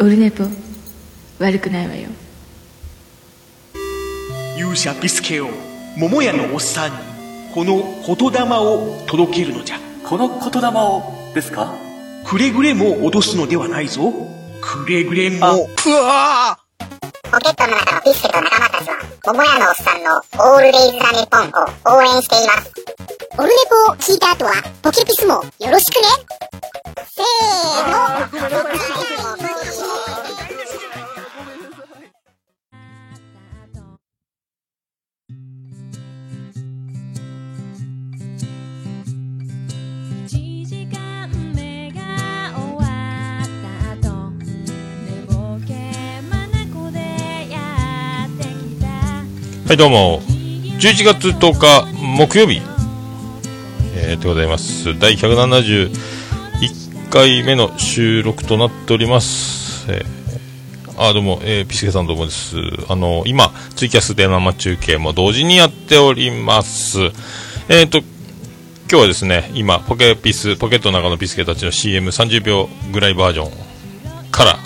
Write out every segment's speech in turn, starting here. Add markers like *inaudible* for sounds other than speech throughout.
オルネポ悪くないわよ。勇者ビスケを桃屋のおっさんにこの言霊を届けるのじゃこの言霊をですかくれぐれも脅すのではないぞくれぐれもうわポケットの中のビスケと仲間たちは、桃屋のおっさんのオールデイズ・ザ・ネッポンを応援しています。オルネポを聞いた後は、ポケピスもよろしくねせーのはい、どうも。11月10日、木曜日、えー、でございます。第171回目の収録となっております。えー、あ、どうも、えー、ピスケさんどうもです。あの、今、ツイキャスで生中継も同時にやっております。えっ、と、今日はですね、今、ポケピス、ポケットの中のピスケたちの CM30 秒ぐらいバージョンから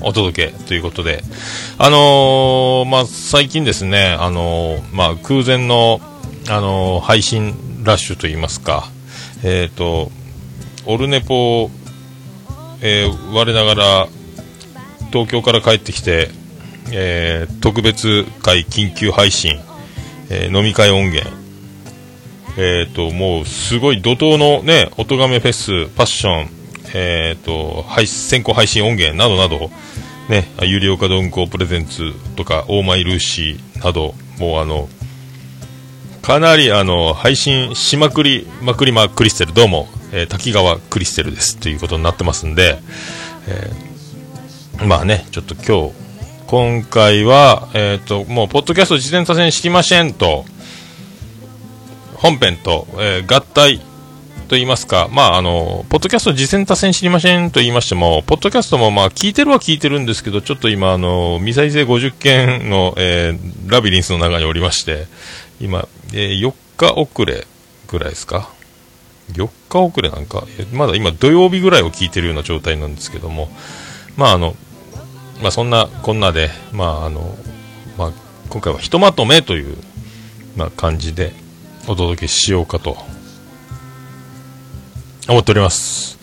お届けということで、あのーまあ、最近ですね、あのーまあ、空前の、あのー配信ラッシュといいますか、えっ、と、オルネポ、えー我ながら、東京から帰ってきて、えー特別会緊急配信、えー飲み会音源、えっ、と、もう、すごい怒涛のね、音亀フェス、パッション、えっ、と、配先行配信音源などなど、ね、ゆりおか鈍行プレゼンツとか、オーマイルーシーなど、もうあの、かなりあの、配信しまくり、まくりまクリステル、どうも、えー滝川クリステルです。ということになってますんで、えーまあね、ちょっと今日、今回は、えっ、と、もう、ポッドキャスト事前多戦しきませんと、本編と、えー合体と言いますか、まあ、あの、ポッドキャスト実践多戦知りませんと言いましても、ポッドキャストもまあ、聞いてるは聞いてるんですけど、ちょっと今、あの、未再生50件の、えーラビリンスの中におりまして、今、えー4日遅れぐらいですか ?4 日遅れなんか、まだ今土曜日ぐらいを聞いてるような状態なんですけども、まあ、あの、まあ、そんなこんなで、まあ、あの、まあ、今回はひとまとめという、まあ、感じでお届けしようかと思っております。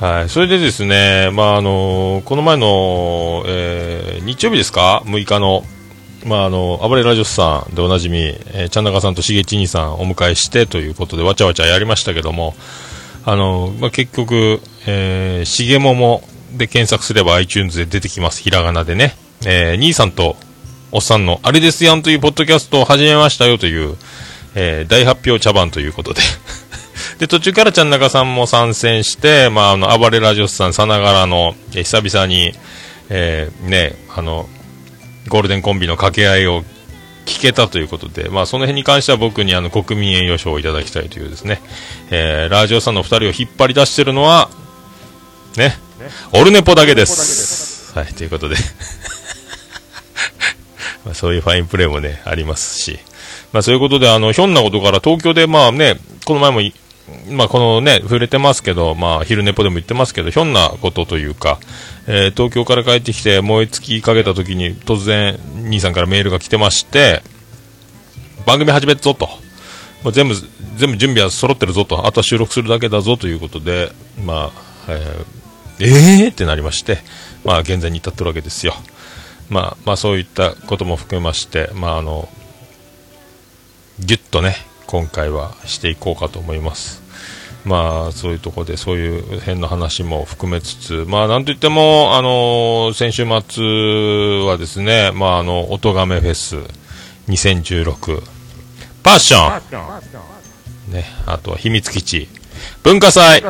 はい。それでですね、まあ、あのこの前の、えー日曜日ですか ?6 日の、まあ、あの、暴れラジオスさんでおなじみ、えー、ちゃんなかさんとしげち兄さんお迎えしてということで、わちゃわちゃやりましたけども、あの、まあ、結局、えー、しげももで検索すれば iTunes で出てきます。ひらがなでね。えー、兄さんとおっさんのあれですやんというポッドキャストを始めましたよという、えー大発表茶番ということで。で、途中からちゃん中さんも参戦して、まあ、あの、暴れラジオスさんさながらの、えー久々に、えーね、あの、ゴールデンコンビの掛け合いを聞けたということで、まあ、その辺に関しては僕にあの、国民栄誉賞をいただきたいというですね、えーラジオさんの二人を引っ張り出してるのは、ね、オルネポだけです。はい、ということで。*laughs* まあ、そういうファインプレーもね、ありますし。まあ、そういうことで、あの、ひょんなことから東京で、まあね、この前もい、まあ、このね、触れてますけど、まあ、昼寝ぽでも言ってますけど、ひょんなことというか、えー東京から帰ってきて、燃え尽きかけた時に、突然、兄さんからメールが来てまして、番組始めっぞと。もう全部、全部準備は揃ってるぞと。あとは収録するだけだぞということで、まあ、えー、えーってなりまして、まあ、現在に至ってるわけですよ。まあ、まあ、そういったことも含めまして、まあ、あの、ぎゅっとね、今回はしていこうかと思います。まあ、そういうところで、そういう辺の話も含めつつ、まあ、なんといっても、あの先週末はですね、まあ、あの、音亀フェス2016、パッション、ね、あとは秘密基地、文化祭。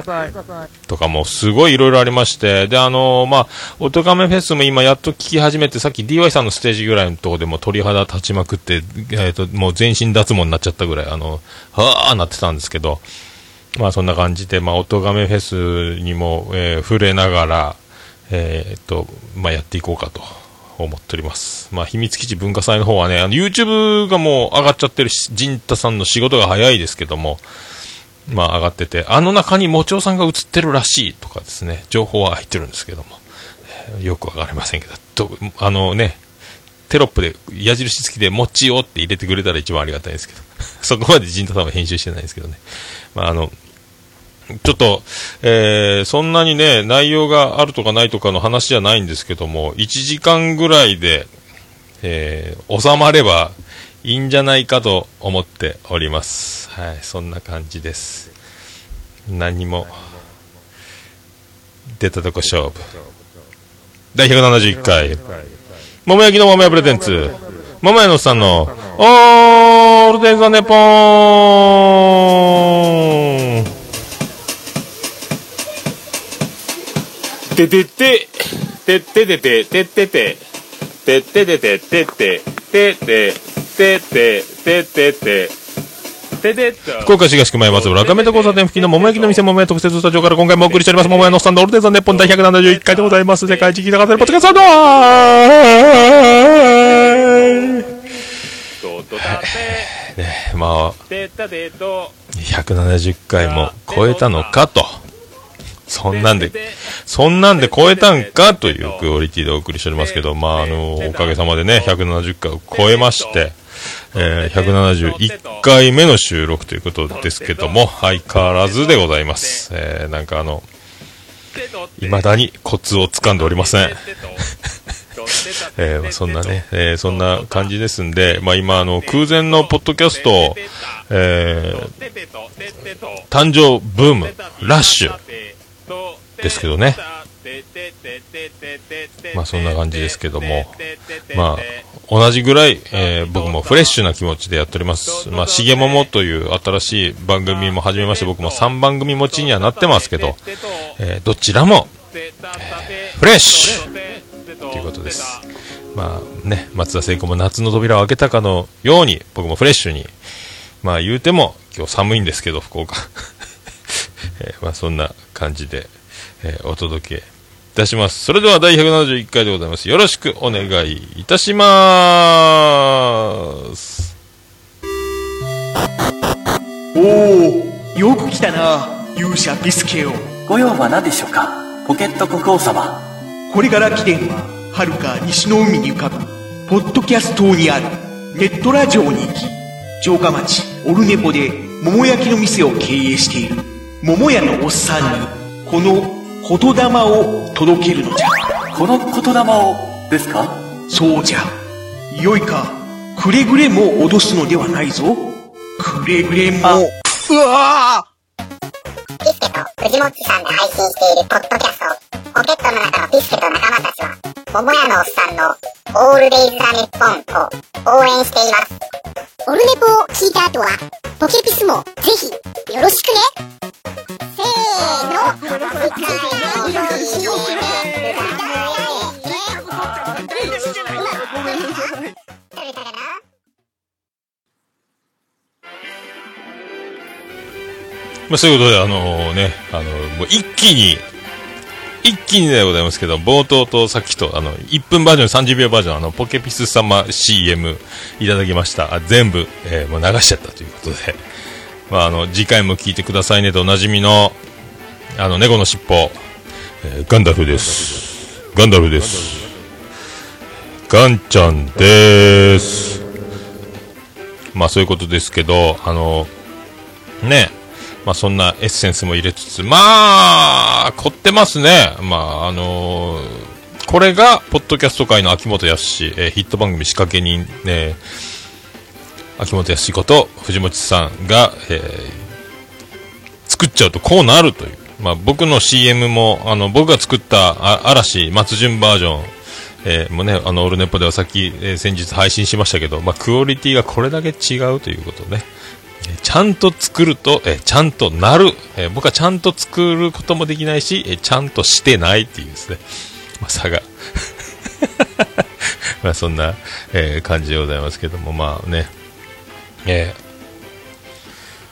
とかもすごいいろいろありまして、で、あのまあ、音亀フェスも今やっと聞き始めて、さっき DY さんのステージぐらいのところでもう鳥肌立ちまくって、えっ、と、もう全身脱毛になっちゃったぐらい、あの、はーなってたんですけど、まあそんな感じで、まあ、音亀フェスにも、えー触れながら、えーっと、まあ、やっていこうかと思っております。まあ、秘密基地文化祭の方はね、あの、YouTube がもう上がっちゃってるし、陣太さんの仕事が早いですけども、まあ、上がってて、あの中にもちおさんが映ってるらしいとかですね、情報は入ってるんですけども、よくわかりませんけど、どあのね、テロップで矢印付きで、もちよって入れてくれたら一番ありがたいんですけど、*laughs* そこまで陣太さんは編集してないんですけどね。まあ、あの、ちょっと、えー、そんなにね、内容があるとかないとかの話じゃないんですけども、1時間ぐらいで、えー、収まればいいんじゃないかと思っております。はい、そんな感じです。何も、出たとこ勝負。第171回、桃焼きの桃屋プレゼンツ、桃屋のさんの、オールデンザネポーンててて、てっててて、てってて、てっててて、てて、てて、てって、てってて、て。福岡市東区前松原赤目と交差点付近の桃焼きの店桃屋特設スタジオから今回もお送りしております桃屋のおっさんのオールデンザネポン第171回でございます。世界一聞きたかったポッドキャストだーととたて、ねまあ、てったてと、170回も超えたのかと。そんなんで、そんなんで超えたんかというクオリティでお送りしておりますけど、まあ、あの、おかげさまでね、170回を超えまして、えー、171回目の収録ということですけども、相変わらずでございます。えー、なんかあの、未だにコツを掴んでおりません。*laughs* えーそんなね、えーそんな感じですんで、まあ今、あの、空前のポッドキャスト、えー誕生ブーム、ラッシュですけどね。まあそんな感じですけども、まあ、同じぐらい、えー僕もフレッシュな気持ちでやっております。まあ、しげももという新しい番組も始めまして、僕も3番組持ちにはなってますけど、えーどちらも、フレッシュということです。まあね、松田聖子も夏の扉を開けたかのように、僕もフレッシュに、まあ言うても、今日寒いんですけど、福岡。えーまあそんな感じで、えーお届けたします。それでは第171回でございます。よろしくお願いいたします。おおよく来たな勇者ビスケオご用は何でしょうか？ポケット国王様。これから来てんは遥か西の海に浮かぶポッドキャスト島にあるネットラジオに行き城下町オルネポで桃焼きの店を経営している桃屋のおっさんにこの言霊を届けるのじゃ。この言霊をですか？そうじゃ。よいか。くれぐれも脅すのではないぞ。くれぐれも。うわピスケと藤本さんで配信しているポッドキャスト、ポケットの中のピスケと仲間たちは、桃屋のおっさんのオールデイズ・ザ・ネッポンを応援しています。オルネポを聞いた後は、ポケピスもぜひよろしくね。せーの、まあ、そういうことで、あのね、あの、もう一気に、一気にでございますけど、冒頭とさっきと、あの、1分バージョン、30秒バージョン、あの、ポケピス様 CM いただきました。あ全部、えーもう流しちゃったということで、まあ、あの、次回も聞いてくださいねとおなじみの、あの、猫の尻尾、えーガンダルフです。ガンダルフです。ガンちゃんです。まあ、そういうことですけど、あの、ね、まあそんなエッセンスも入れつつ、まあ、凝ってますね。まああのーこれが、ポッドキャスト界の秋元康、えーヒット番組仕掛け人、ね、秋元康こと藤本さんが、えー作っちゃうとこうなるという。まあ僕の CM も、あの、僕が作った嵐、松潤バージョン、えーもね、あの、オルネポではさっき、えー先日配信しましたけど、まあクオリティがこれだけ違うということね。えーちゃんと作ると、えーちゃんとなる、え僕はちゃんと作ることもできないし、えちゃんとしてないっていうですね、まあ、差が。*laughs* まあそんな、え感じでございますけども、まあね、えー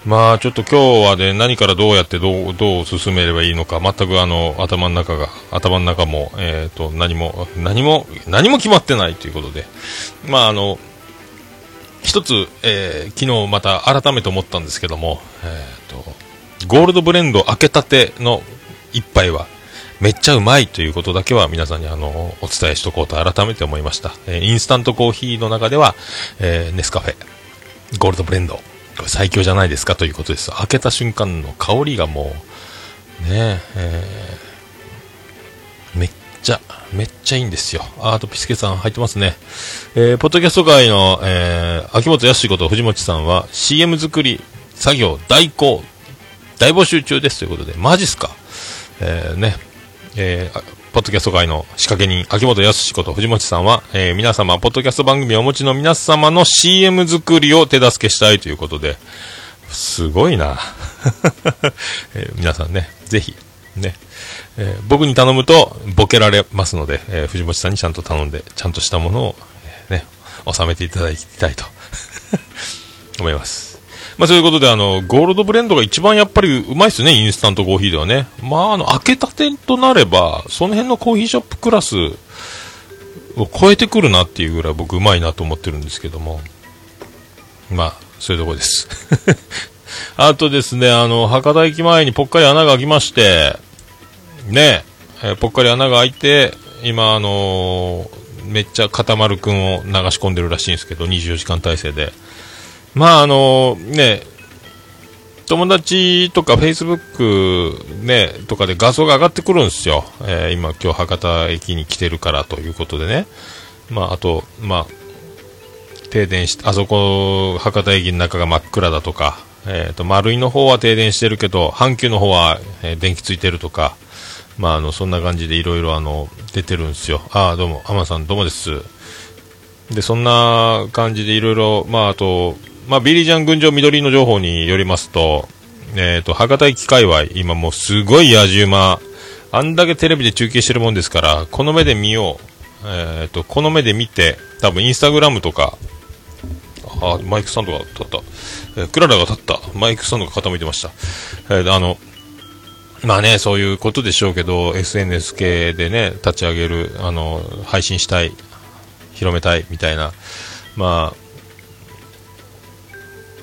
まあちょっと今日はね、何からどうやってどう、どう進めればいいのか、全くあの、頭の中が、頭の中も、えっ、と、何も、何も、何も決まってないということで、まああの、一つ、えー昨日また改めて思ったんですけども、えーとゴールドブレンド開けたての一杯は、めっちゃうまいということだけは皆さんにあの、お伝えしとこうと改めて思いました。えインスタントコーヒーの中では、えネスカフェ、ゴールドブレンド、最強じゃないですかということです。開けた瞬間の香りがもう、ねえーめっちゃ、めっちゃいいんですよ。ああとピスケさん入ってますね。えーポッドキャスト界の、えー秋元康こと藤本さんは CM 作り作業代行、大募集中ですということで、マジっすか？えーね、えーポッドキャスト界の仕掛け人、秋元康こと藤本さんは、えー皆様、ポッドキャスト番組をお持ちの皆様の CM 作りを手助けしたいということで、すごいな。*laughs* えー皆さんね、ぜひ、ね、えー僕に頼むとボケられますので、えー藤本さんにちゃんと頼んで、ちゃんとしたものを、えーね、収めていただきたいと *laughs* 思います。まあ、そういうことで、あの、ゴールドブレンドが一番やっぱりうまいっすね、インスタントコーヒーではね。まあ、あの、開けたてとなれば、その辺のコーヒーショップクラスを超えてくるなっていうぐらい僕うまいなと思ってるんですけども。まあ、そういうとこです。*laughs* あとですね、あの、博多駅前にぽっかり穴が開きまして、ねえ、えーぽっかり穴が開いて、今、あのーめっちゃ固まるくんを流し込んでるらしいんですけど、24時間体制で。まあ、あのね、友達とか Facebook ね、とかで画像が上がってくるんですよ。えー今、今日博多駅に来てるからということでね。まあ、あと、まあ、停電して、あそこ、博多駅の中が真っ暗だとか、えっ、と、丸井の方は停電してるけど、阪急の方は、えー電気ついてるとか、まあ、あの、そんな感じでいろいろあの、出てるんですよ。ああ、どうも、浜田さんどうもです。で、そんな感じでいろいろ、まあ、あと、まあ、ビリジャン群青緑の情報によりますと、えっ、と、博多駅界隈、今もうすごい野じ馬、あんだけテレビで中継してるもんですから、この目で見よう。えっ、と、この目で見て、多分インスタグラムとか、あ、マイクスタンドが立った。えークララが立った。マイクスタンドが傾いてました。えーあの、まあね、そういうことでしょうけど、SNS 系でね、立ち上げる、あの、配信したい、広めたい、みたいな、まあ、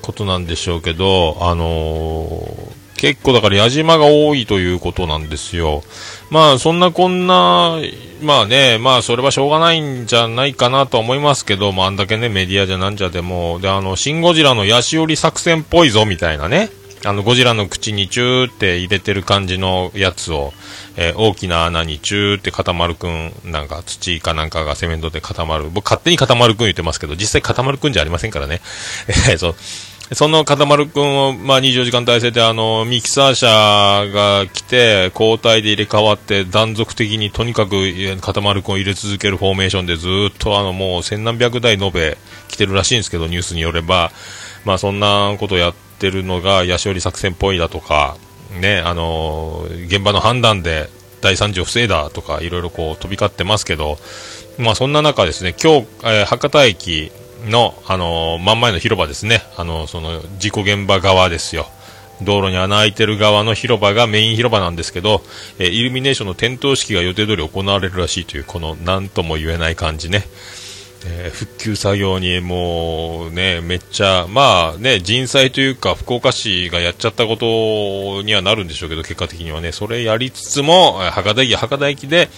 ことなんでしょうけど、あのー結構だから矢島が多いということなんですよ。まあそんなこんな、まあね、まあそれはしょうがないんじゃないかなとは思いますけど、まああんだけねメディアじゃなんじゃでも、であの、シンゴジラのヤシオリ作戦っぽいぞみたいなね、あのゴジラの口にチューって入れてる感じのやつを、えー大きな穴にチューって固まるくん、なんか土かなんかがセメントで固まる。僕勝手に固まるくん言ってますけど、実際固まるくんじゃありませんからね。え *laughs* ーそう。その固まるくんを、まあ、24時間体制で、あの、ミキサー車が来て、交代で入れ替わって、断続的にとにかく、え固まるくんを入れ続けるフォーメーションで、ずっと、あの、もう、千何百台延べ来てるらしいんですけど、ニュースによれば、まあ、そんなことやってるのが、ヤシオリ作戦っぽいだとか、ね、あの、現場の判断で、大惨事を防いだとか、いろいろこう、飛び交ってますけど、まあ、そんな中ですね、今日、えー博多駅の、あのー真ん前の広場ですね、あのーその、事故現場側ですよ。道路に穴開いてる側の広場がメイン広場なんですけど、えーイルミネーションの点灯式が予定通り行われるらしいという、この、なんとも言えない感じね。え復旧作業にもうね、めっちゃ、まあね、人災というか、福岡市がやっちゃったことにはなるんでしょうけど、結果的にはね、それやりつつも、博多駅、博多駅で、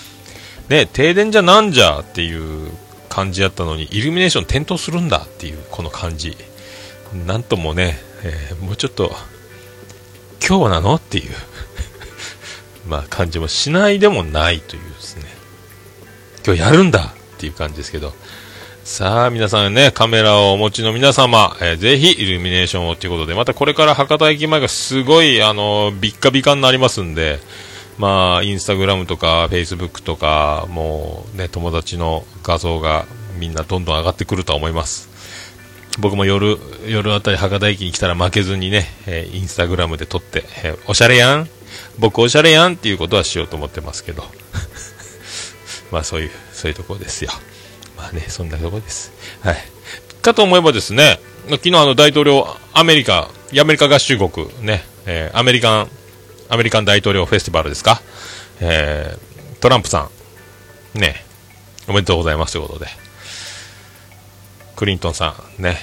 ね、停電じゃなんじゃっていう感じやったのに、イルミネーション点灯するんだっていう、この感じ。なんともね、えーもうちょっと、今日なのっていう、*laughs* まあ感じもしないでもないというですね、今日やるんだっていう感じですけど、さあ、皆さんね、カメラをお持ちの皆様、えーぜひイルミネーションをということで、またこれから博多駅前がすごい、あの、ビッカビカになりますんで、まあ、インスタグラムとか、フェイスブックとか、もうね、友達の画像がみんなどんどん上がってくるとは思います。僕も夜、夜あたり博多駅に来たら負けずにね、えーインスタグラムで撮って、えーおしゃれやん僕おしゃれやんっていうことはしようと思ってますけど。*laughs* まあそういう、そういうところですよ。まあね、そんなところです。はい。かと思えばですね、昨日あの大統領、アメリカ、アメリカ合衆国、ね、えーアメリカン、アメリカン大統領フェスティバルですか、えートランプさん、ね、おめでとうございますということで、クリントンさん、ね、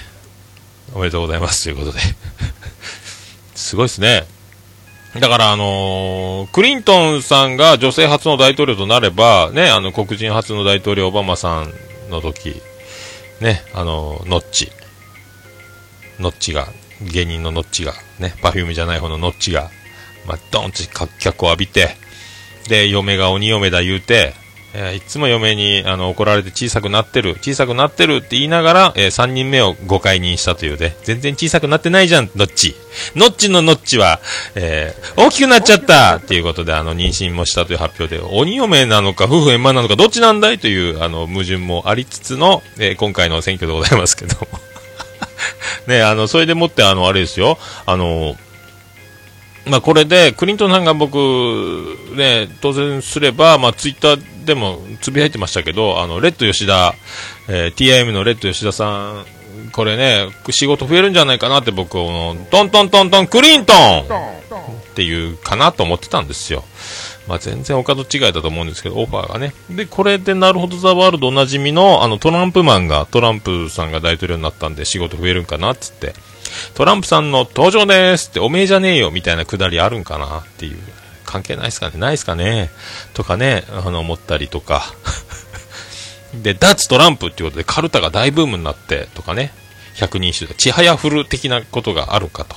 おめでとうございますということで、すごいですね。だから、あのークリントンさんが女性初の大統領となれば、ね、あの、黒人初の大統領オバマさんの時、ね、あのノッチ。ノッチが、芸人のノッチが、ね、パフュームじゃない方のノッチが、まあ、ドンと脚を浴びて、で、嫁が鬼嫁だ言うて、えーいつも嫁にあの怒られて小さくなってる、小さくなってるって言いながら、え3人目を誤解認したというね、全然小さくなってないじゃん、ノッチ。ノッチのノッチは、えー大きくなっちゃったっていうことで、あの、妊娠もしたという発表で、鬼嫁なのか、夫婦円満なのか、どっちなんだいという、あの、矛盾もありつつの、えー今回の選挙でございますけども。*laughs* ね、あの、それでもって、あの、あれですよ、あの、まあ、これで、クリントンさんが僕、ね、当選すれば、まあ、ツイッターでもつぶやいてましたけど、あの、レッド吉田、えー TIM のレッド吉田さん、これね、仕事増えるんじゃないかなって僕、あのトントントントン、クリントンっていうかなと思ってたんですよ。まあ、全然お門違いだと思うんですけど、オファーがね。で、これでなるほどザワールドおなじみの、あの、トランプマンが、トランプさんが大統領になったんで仕事増えるんかなっつって、トランプさんの登場ですって、おめえじゃねえよみたいなくだりあるんかなっていう。関係ないですかね？ないですかね？とかね、あの、思ったりとか。*laughs* で、脱トランプっていうことでカルタが大ブームになってとかね、百人一首で、ちはやふる的なことがあるかと。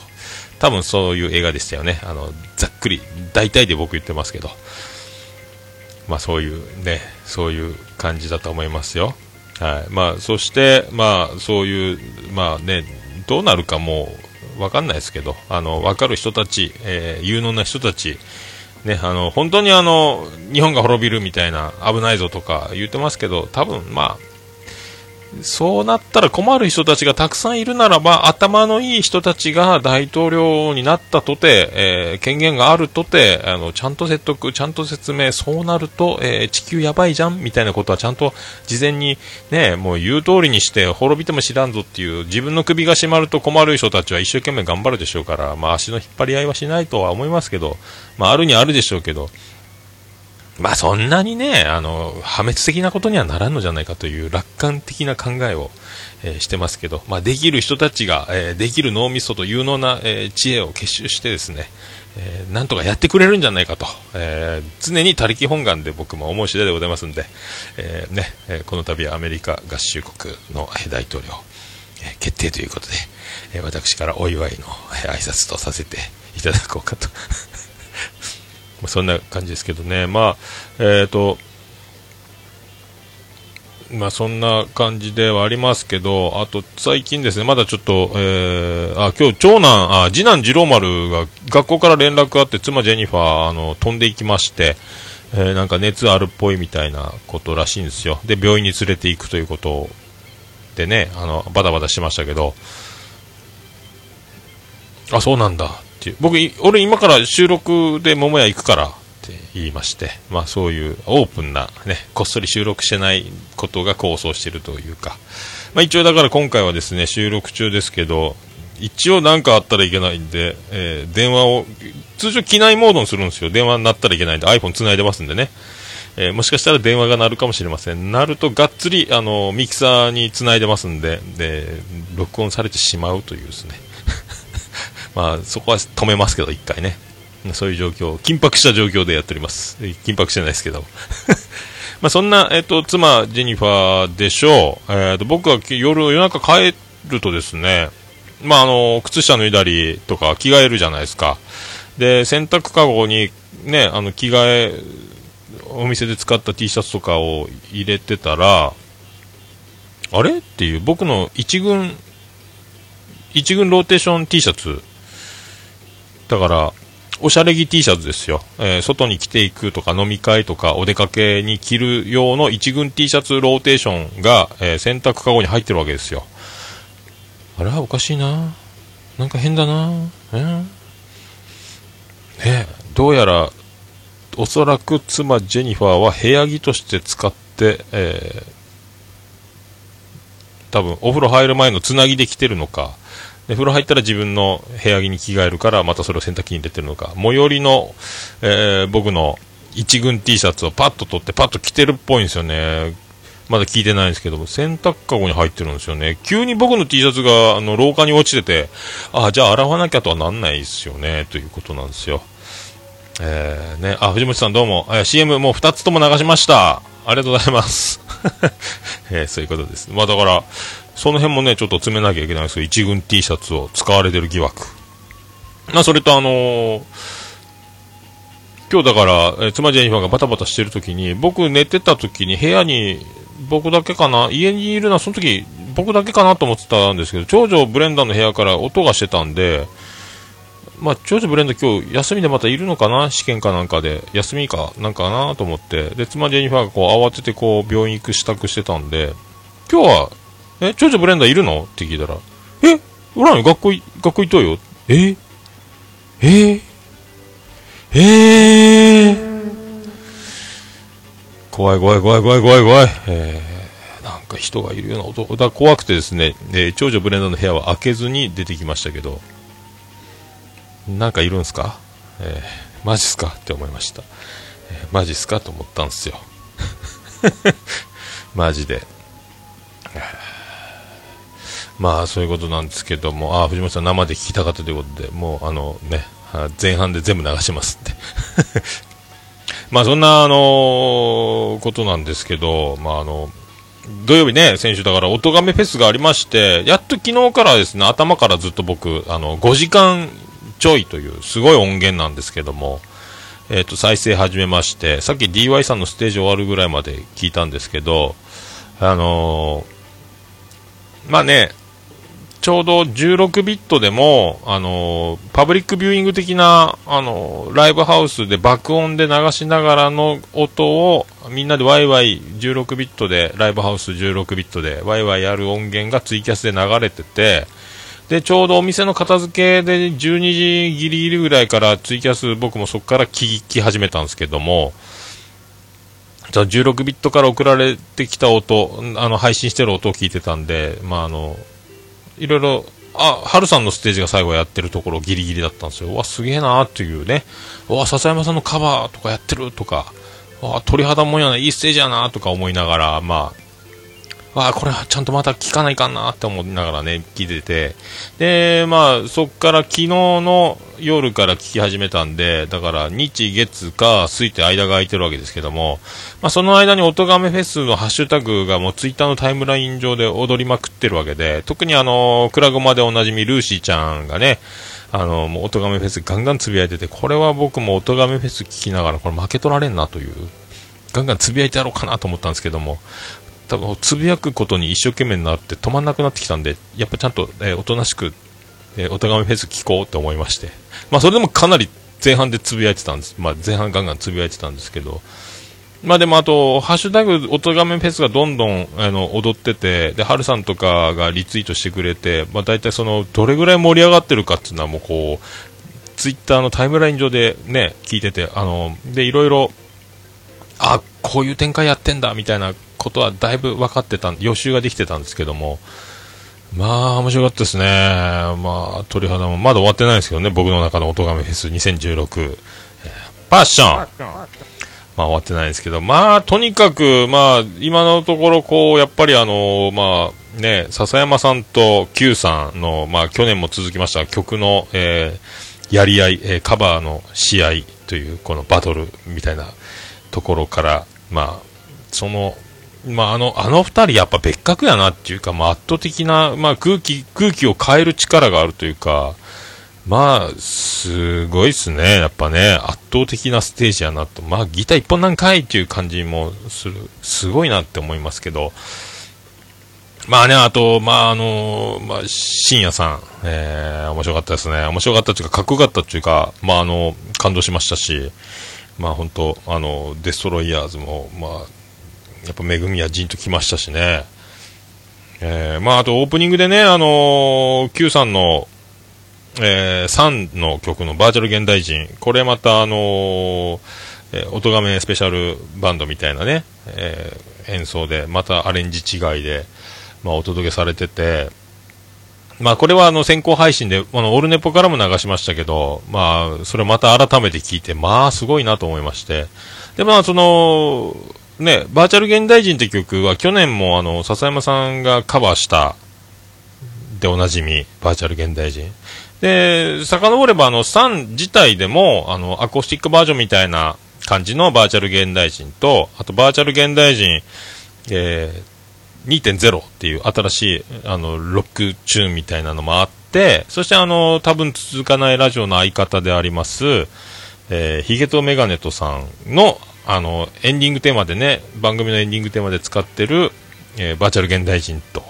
多分そういう映画でしたよね。あの、ざっくり、大体で僕言ってますけど。まあそういうね、そういう感じだと思いますよ。はい。まあそして、まあそういう、まあね、どうなるかもうわかんないですけど、あの、わかる人たち、えー有能な人たち、ね、あの、本当にあの、日本が滅びるみたいな、危ないぞとか言ってますけど、多分まあ、そうなったら困る人たちがたくさんいるならば、頭のいい人たちが大統領になったとて、えー権限があるとて、あの、ちゃんと説得、ちゃんと説明、そうなると、えー地球やばいじゃんみたいなことはちゃんと事前にね、もう言う通りにして、滅びても知らんぞっていう、自分の首が締まると困る人たちは一生懸命頑張るでしょうから、まあ足の引っ張り合いはしないとは思いますけど、まああるにはあるでしょうけど、まあそんなにね、あの、破滅的なことにはならんのじゃないかという楽観的な考えを、えーしてますけど、まあできる人たちが、えーできる脳みそと有能な、えー知恵を結集してですね、えーなんとかやってくれるんじゃないかと、えー常に他力本願で僕も思う次第でございますんで、えーね、えこの度はアメリカ合衆国の大統領、えー決定ということで、えー私からお祝いのえー挨拶とさせていただこうかと。まそんな感じですけどね、まあ、えっ、と、まあそんな感じではありますけど、あと最近ですね、まだちょっと、えー、あ、今日長男、あ、次男次郎丸が学校から連絡あって、妻ジェニファー、あの、飛んでいきまして、えーなんか熱あるっぽいみたいなことらしいんですよ。で、病院に連れて行くということでね、あの、バタバタしてましたけど、あ、そうなんだ。っていう。僕、俺今から収録で桃屋行くからって言いまして、まあそういうオープンなね、こっそり収録してないことが構想してるというか、まあ一応だから今回はですね、収録中ですけど、一応なんかあったらいけないんで、えー電話を、通常機内モードにするんですよ。電話になったらいけないんで iPhone 繋いでますんでね。えーもしかしたら電話が鳴るかもしれません。鳴るとがっつり、あの、ミキサーに繋いでますんで、で、録音されてしまうというですね。まあ、そこは止めますけど、一回ね。そういう状況、緊迫した状況でやっております。緊迫してないですけど。*laughs* まあ、そんな、えっ、と、妻、ジェニファーでしょう。えっ、と、僕は夜、夜中帰るとですね、まあ、あの、靴下脱いだりとか着替えるじゃないですか。で、洗濯かごにね、あの、着替え、お店で使った T シャツとかを入れてたら、あれ？っていう、僕の一軍、一軍ローテーション T シャツ、だから、おしゃれ着 T シャツですよ。えー外に着ていくとか飲み会とかお出かけに着る用の一軍 T シャツローテーションが、えー洗濯かごに入ってるわけですよ。あれはおかしいななんか変だなえーねどうやら、おそらく妻ジェニファーは部屋着として使って、えー多分お風呂入る前のつなぎで着てるのか、で風呂入ったら自分の部屋着に着替えるからまたそれを洗濯機に入れてるのか最寄りの、えー僕の一軍 T シャツをパッと取ってパッと着てるっぽいんですよねまだ聞いてないんですけども、洗濯かごに入ってるんですよね。急に僕の T シャツが、あの、廊下に落ちてて、あ、じゃあ洗わなきゃとはなんないですよね、ということなんですよ。えー、ね、あ、藤本さんどうも、え CM もう2つとも流しました。ありがとうございます。*laughs* えーそういうことです。まあだから、その辺もね、ちょっと詰めなきゃいけないんですけど、一軍 T シャツを使われてる疑惑。まあ、それとあのー今日だから、えー妻ジェニファーがバタバタしてる時に、僕寝てた時に部屋に、僕だけかな、家にいるのはその時、僕だけかなと思ってたんですけど、長女ブレンダーの部屋から音がしてたんで、まあ、長女ブレンダー今日休みでまたいるのかな試験かなんかで。休みかなんかなと思って。で、妻ジェニファーがこう慌ててこう病院行く支度してたんで、今日は、え、長女ブレンダーいるの？って聞いたら、え、おらんよ、学校、学校行っとうよ。え？え？え？え怖い怖い怖い怖い怖い怖い。えー、なんか人がいるような音。だ怖くてですね、えー長女ブレンダーの部屋は開けずに出てきましたけど、なんかいるんすか？えー、マジっすか？って思いました。えーマジっすか？と思ったんすよ。*laughs* マジで。まあそういうことなんですけども、あ、藤本さん生で聞きたかったということで、もうあのね、前半で全部流しますって。*laughs* まあそんな、あのことなんですけど、まああの、土曜日ね、先週だから、音亀フェスがありまして、やっと昨日からですね、頭からずっと僕、あの、5時間ちょいという、すごい音源なんですけども、えっ、と、再生始めまして、さっき DY さんのステージ終わるぐらいまで聞いたんですけど、あのまあね、ちょうど16ビットでも、あのパブリックビューイング的な、あのライブハウスで爆音で流しながらの音をみんなでワイワイ16ビットで、ライブハウス16ビットでワイワイやる音源がツイキャスで流れてて、で、ちょうどお店の片付けで12時ギリギリぐらいからツイキャス僕もそこから聞き始めたんですけども、16ビットから送られてきた音、あの配信してる音を聞いてたんで、まああの、いろいろ、あ、ハルさんのステージが最後やってるところギリギリだったんですよ。わ、すげえなーっていうね。わ、笹山さんのカバーとかやってるとか、わ、鳥肌もんやな、いいステージやなとか思いながら、まあ、わあ、これはちゃんとまた聞かないかなって思いながらね、聞いてて。で、まあ、そっから昨日の夜から聞き始めたんで、だから日月か水って間が空いてるわけですけども、まあ、その間に音亀フェスのハッシュタグがもうツイッターのタイムライン上で踊りまくってるわけで、特にあの、クラゴマでおなじみルーシーちゃんがね、あの、もう音亀フェスガンガンつぶやいてて、これは僕も音亀フェス聞きながら、これ負け取られんなという、ガンガンつぶやいてやろうかなと思ったんですけども、多分つぶやくことに一生懸命になって止まんなくなってきたんで、やっぱちゃんと、えーおとなしく、えーお互いフェス聞こうと思いまして。まあそれでもかなり前半でつぶやいてたんです。まあ前半ガンガンつぶやいてたんですけど。まあでもあと、ハッシュタグ、おとがめフェスがどんどん、あの、踊ってて、で、ハルさんとかがリツイートしてくれて、まあ大体その、どれぐらい盛り上がってるかっていうのはもうこう、ツイッターのタイムライン上でね、聞いてて、あの、で、いろいろ、あ、こういう展開やってんだ、みたいなことはだいぶ分かってた、予習ができてたんですけども、まあ、面白かったですね。まあ、鳥肌も、まだ終わってないですけどね、僕の中の音亀フェス2016。パッションまあ終わってないですけど、まあとにかく、まあ今のところこう、やっぱりあの、まあね、笹山さんと Q さんの、まあ去年も続きました曲の、えーやり合い、えーカバーの試合というこのバトルみたいなところから、まあその、まああの、あの二人やっぱ別格やなっていうか、まあ圧倒的な、まあ空気、空気を変える力があるというか、まあ、すごいっすね。やっぱね、圧倒的なステージやなと。まあ、ギター一本なんかいっていう感じもする。すごいなって思いますけど。まあね、あと、まああの、まあ、深夜さん、えー、面白かったですね。面白かったっていうか、かっこよかったっていうか、まああの、感動しましたし、まあ本当、あの、デストロイヤーズも、まあ、やっぱ恵みはじんときましたしね。えー、まああとオープニングでね、あの Q さんの、えー、3の曲のバーチャル現代人、これまたあのーえー、音亀スペシャルバンドみたいなね、えー演奏で、またアレンジ違いで、まあ、お届けされてて、まあ、これはあの先行配信で、あの、オルネポからも流しましたけど、まあ、それまた改めて聞いて、まあ、すごいなと思いまして、で、まあ、その、ね、バーチャル現代人って曲は去年もあの、笹山さんがカバーした、でおなじみ、バーチャル現代人。で、遡ればあの、サン自体でも、あの、アコースティックバージョンみたいな感じのバーチャル現代人と、あとバーチャル現代人、えー、2.0っていう新しい、あの、ロックチューンみたいなのもあって、そしてあの、多分続かないラジオの相方であります、えー、ヒゲとメガネとさんの、あの、エンディングテーマでね、番組のエンディングテーマで使ってる、えーバーチャル現代人と、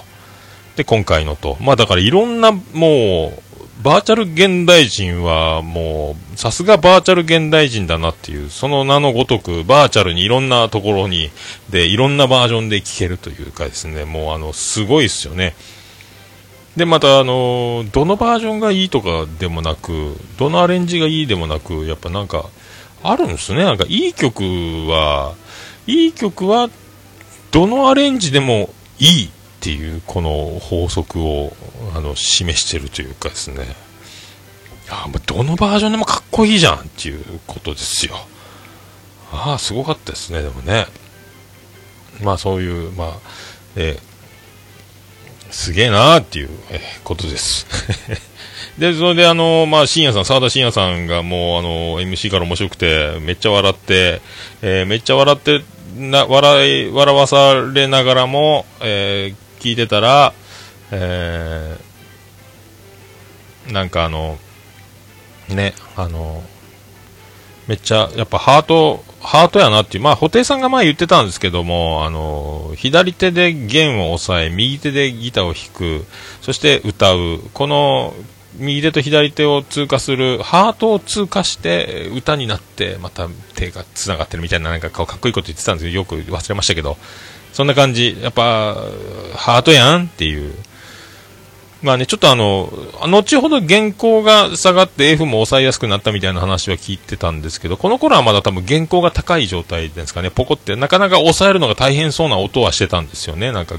で、今回のと。まあだからいろんな、もう、バーチャル現代人はもう、さすがバーチャル現代人だなっていう、その名のごとく、バーチャルにいろんなところに、で、いろんなバージョンで聴けるというかですね、もうあの、すごいですよね。で、またあの、どのバージョンがいいとかでもなく、どのアレンジがいいでもなく、やっぱなんか、あるんですね。なんかいい曲は、いい曲は、どのアレンジでもいいっていうこの法則をあの示してるというかですね。あもうどのバージョンでもかっこいいじゃんっていうことですよ。ああすごかったですねでもね。まあそういうまあえーすげえなーっていう、えーことです。で、それであの、まあ、深夜さん、沢田深夜さんがもうあの、MC から面白くて、めっちゃ笑って、えーめっちゃ笑って、な、笑い、笑わされながらも、えー聞いてたら、えーなんかあの、ね、あの、めっちゃ、やっぱハート、ハートやなっていう、まあ、布袋さんが前言ってたんですけども、あの、左手で弦を押さえ、右手でギターを弾く、そして歌う、この、右手と左手を通過する、ハートを通過して、歌になって、また手が繋がってるみたいな、なんかかっこいいこと言ってたんですけど、よく忘れましたけど、そんな感じ、やっぱ、ハートやんっていう。まあね、ちょっとあの、後ほど原稿が下がって F も抑えやすくなったみたいな話は聞いてたんですけど、この頃はまだ多分原稿が高い状態ですかね、ポコって、なかなか抑えるのが大変そうな音はしてたんですよね、なんか、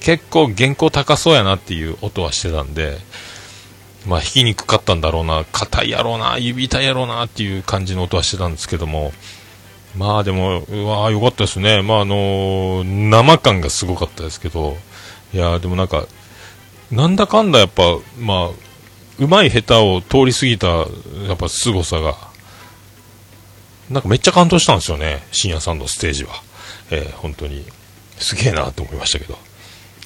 結構原稿高そうやなっていう音はしてたんで、まあ弾きにくかったんだろうな、硬いやろうな、指痛いやろうなっていう感じの音はしてたんですけども、まあでも、うわよかったですね。まああのー生感がすごかったですけど、いやでもなんか、なんだかんだやっぱ、まあ、うまい下手を通り過ぎた、やっぱ凄さが、なんかめっちゃ感動したんですよね、深夜さんのステージは。えー本当に、すげえなと思いましたけど。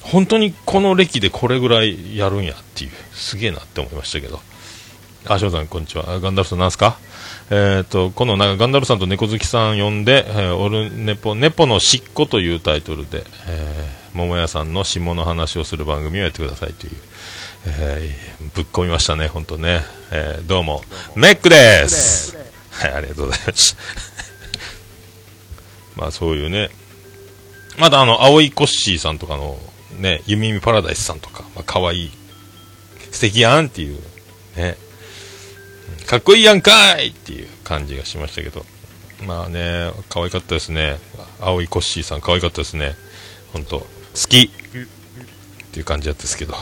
本当にこの歴でこれぐらいやるんやっていう、すげえなって思いましたけど。あ、翔さん、こんにちは。ガンダルさん、なんすか？えっ、と、このなんかガンダルさんと猫好きさん呼んで、えーオルネポ、ネポのしっこというタイトルで、えー、桃屋さんの下の話をする番組をやってくださいという、えーぶっ込みましたね、本当ね。えーどうも、メックですはい、ありがとうございました。*laughs* まあ、そういうね、まだあの、青いコッシーさんとかの、ね、ゆみみパラダイスさんとか、まあ、可愛い、素敵やんっていう、ね、かっこいいやんかいっていう感じがしましたけど、まあね、可愛かったですね。青いコッシーさん可愛かったですね。本当好きっていう感じだったですけど。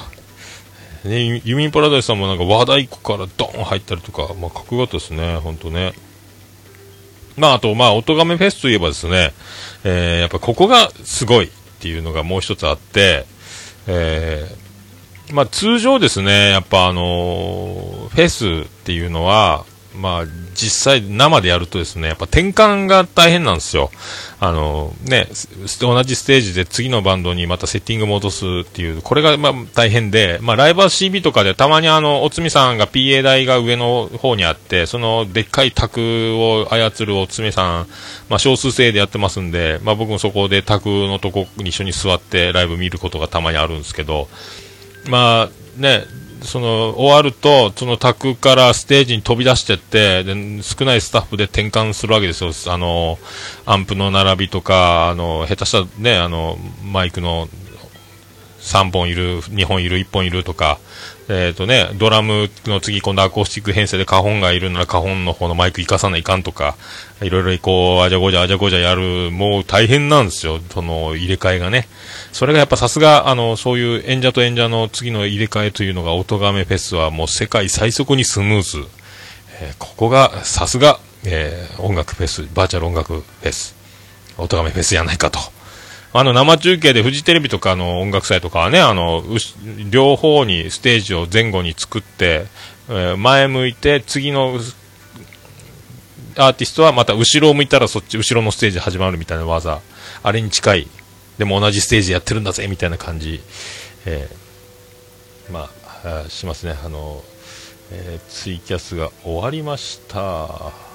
ね、ユミンパラダイスさんもなんか和太鼓からドーン入ったりとか、まあかっこよかったですね、本当ね。まああと、まあ、おとがめフェスといえばですね、えーやっぱここがすごいっていうのがもう一つあって、えーまあ通常ですね、やっぱあのーフェスっていうのは、まあ実際生でやるとですね、やっぱ転換が大変なんですよ。あのね、同じステージで次のバンドにまたセッティング戻すっていう、これがまあ大変で、まあライブは CB とかでたまにあの、おつみさんが PA 台が上の方にあって、そのでっかい卓を操るおつみさん、まあ少数制でやってますんで、まあ僕もそこで卓のとこに一緒に座ってライブ見ることがたまにあるんですけど、まあね、その終わると、その卓からステージに飛び出してって、で少ないスタッフで転換するわけですよ。あの、アンプの並びとか、あの、下手したらね、あの、マイクの3本いる、2本いる、1本いるとか、えっ、とね、ドラムの次今度アコースティック編成でカホンがいるならカホンの方のマイク生かさないかんとか、いろいろこう、あじゃごじゃあじゃごじゃやる、もう大変なんですよ、その入れ替えがね。それがやっぱさすが、あの、そういう演者と演者の次の入れ替えというのが、音亀フェスはもう世界最速にスムーズ。えーここが、さすが、えー音楽フェス、バーチャル音楽フェス。おとがめフェスやないかと。あの、生中継でフジテレビとかの音楽祭とかはね、あの、両方にステージを前後に作って、前向いて、次のアーティストはまた後ろを向いたらそっち、後ろのステージ始まるみたいな技、あれに近い、でも同じステージやってるんだぜ、みたいな感じ、えーまあ、あしますね。あの、えーツイキャスが終わりました。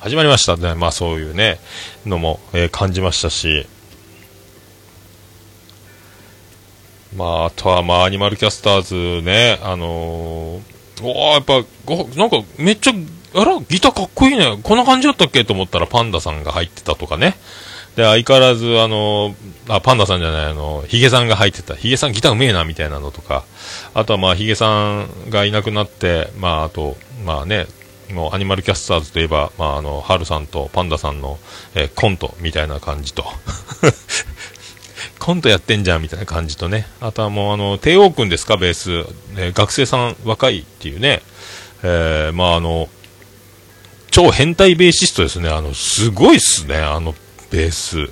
始まりましたね。まあそういうね、のも、えー感じましたし、まあ、あとは、まあ、アニマルキャスターズね、あのー、おやっぱ、なんか、めっちゃ、あら、ギターかっこいいね。こんな感じだったっけ？と思ったら、パンダさんが入ってたとかね。で、相変わらず、あのーあ、パンダさんじゃない、あの、ヒゲさんが入ってた。ヒゲさんギターうめえな、みたいなのとか。あとは、まあ、ヒゲさんがいなくなって、まあ、あと、まあね、もうアニマルキャスターズといえば、まあ、あの、ハルさんとパンダさんの、えーコントみたいな感じと。*laughs* コントやってんじゃんみたいな感じとね。あとはもうあの、帝王くんですか、ベース。ね学生さん若いっていうね。えー、まああの、超変態ベーシストですね。あの、すごいっすね、あの、ベース。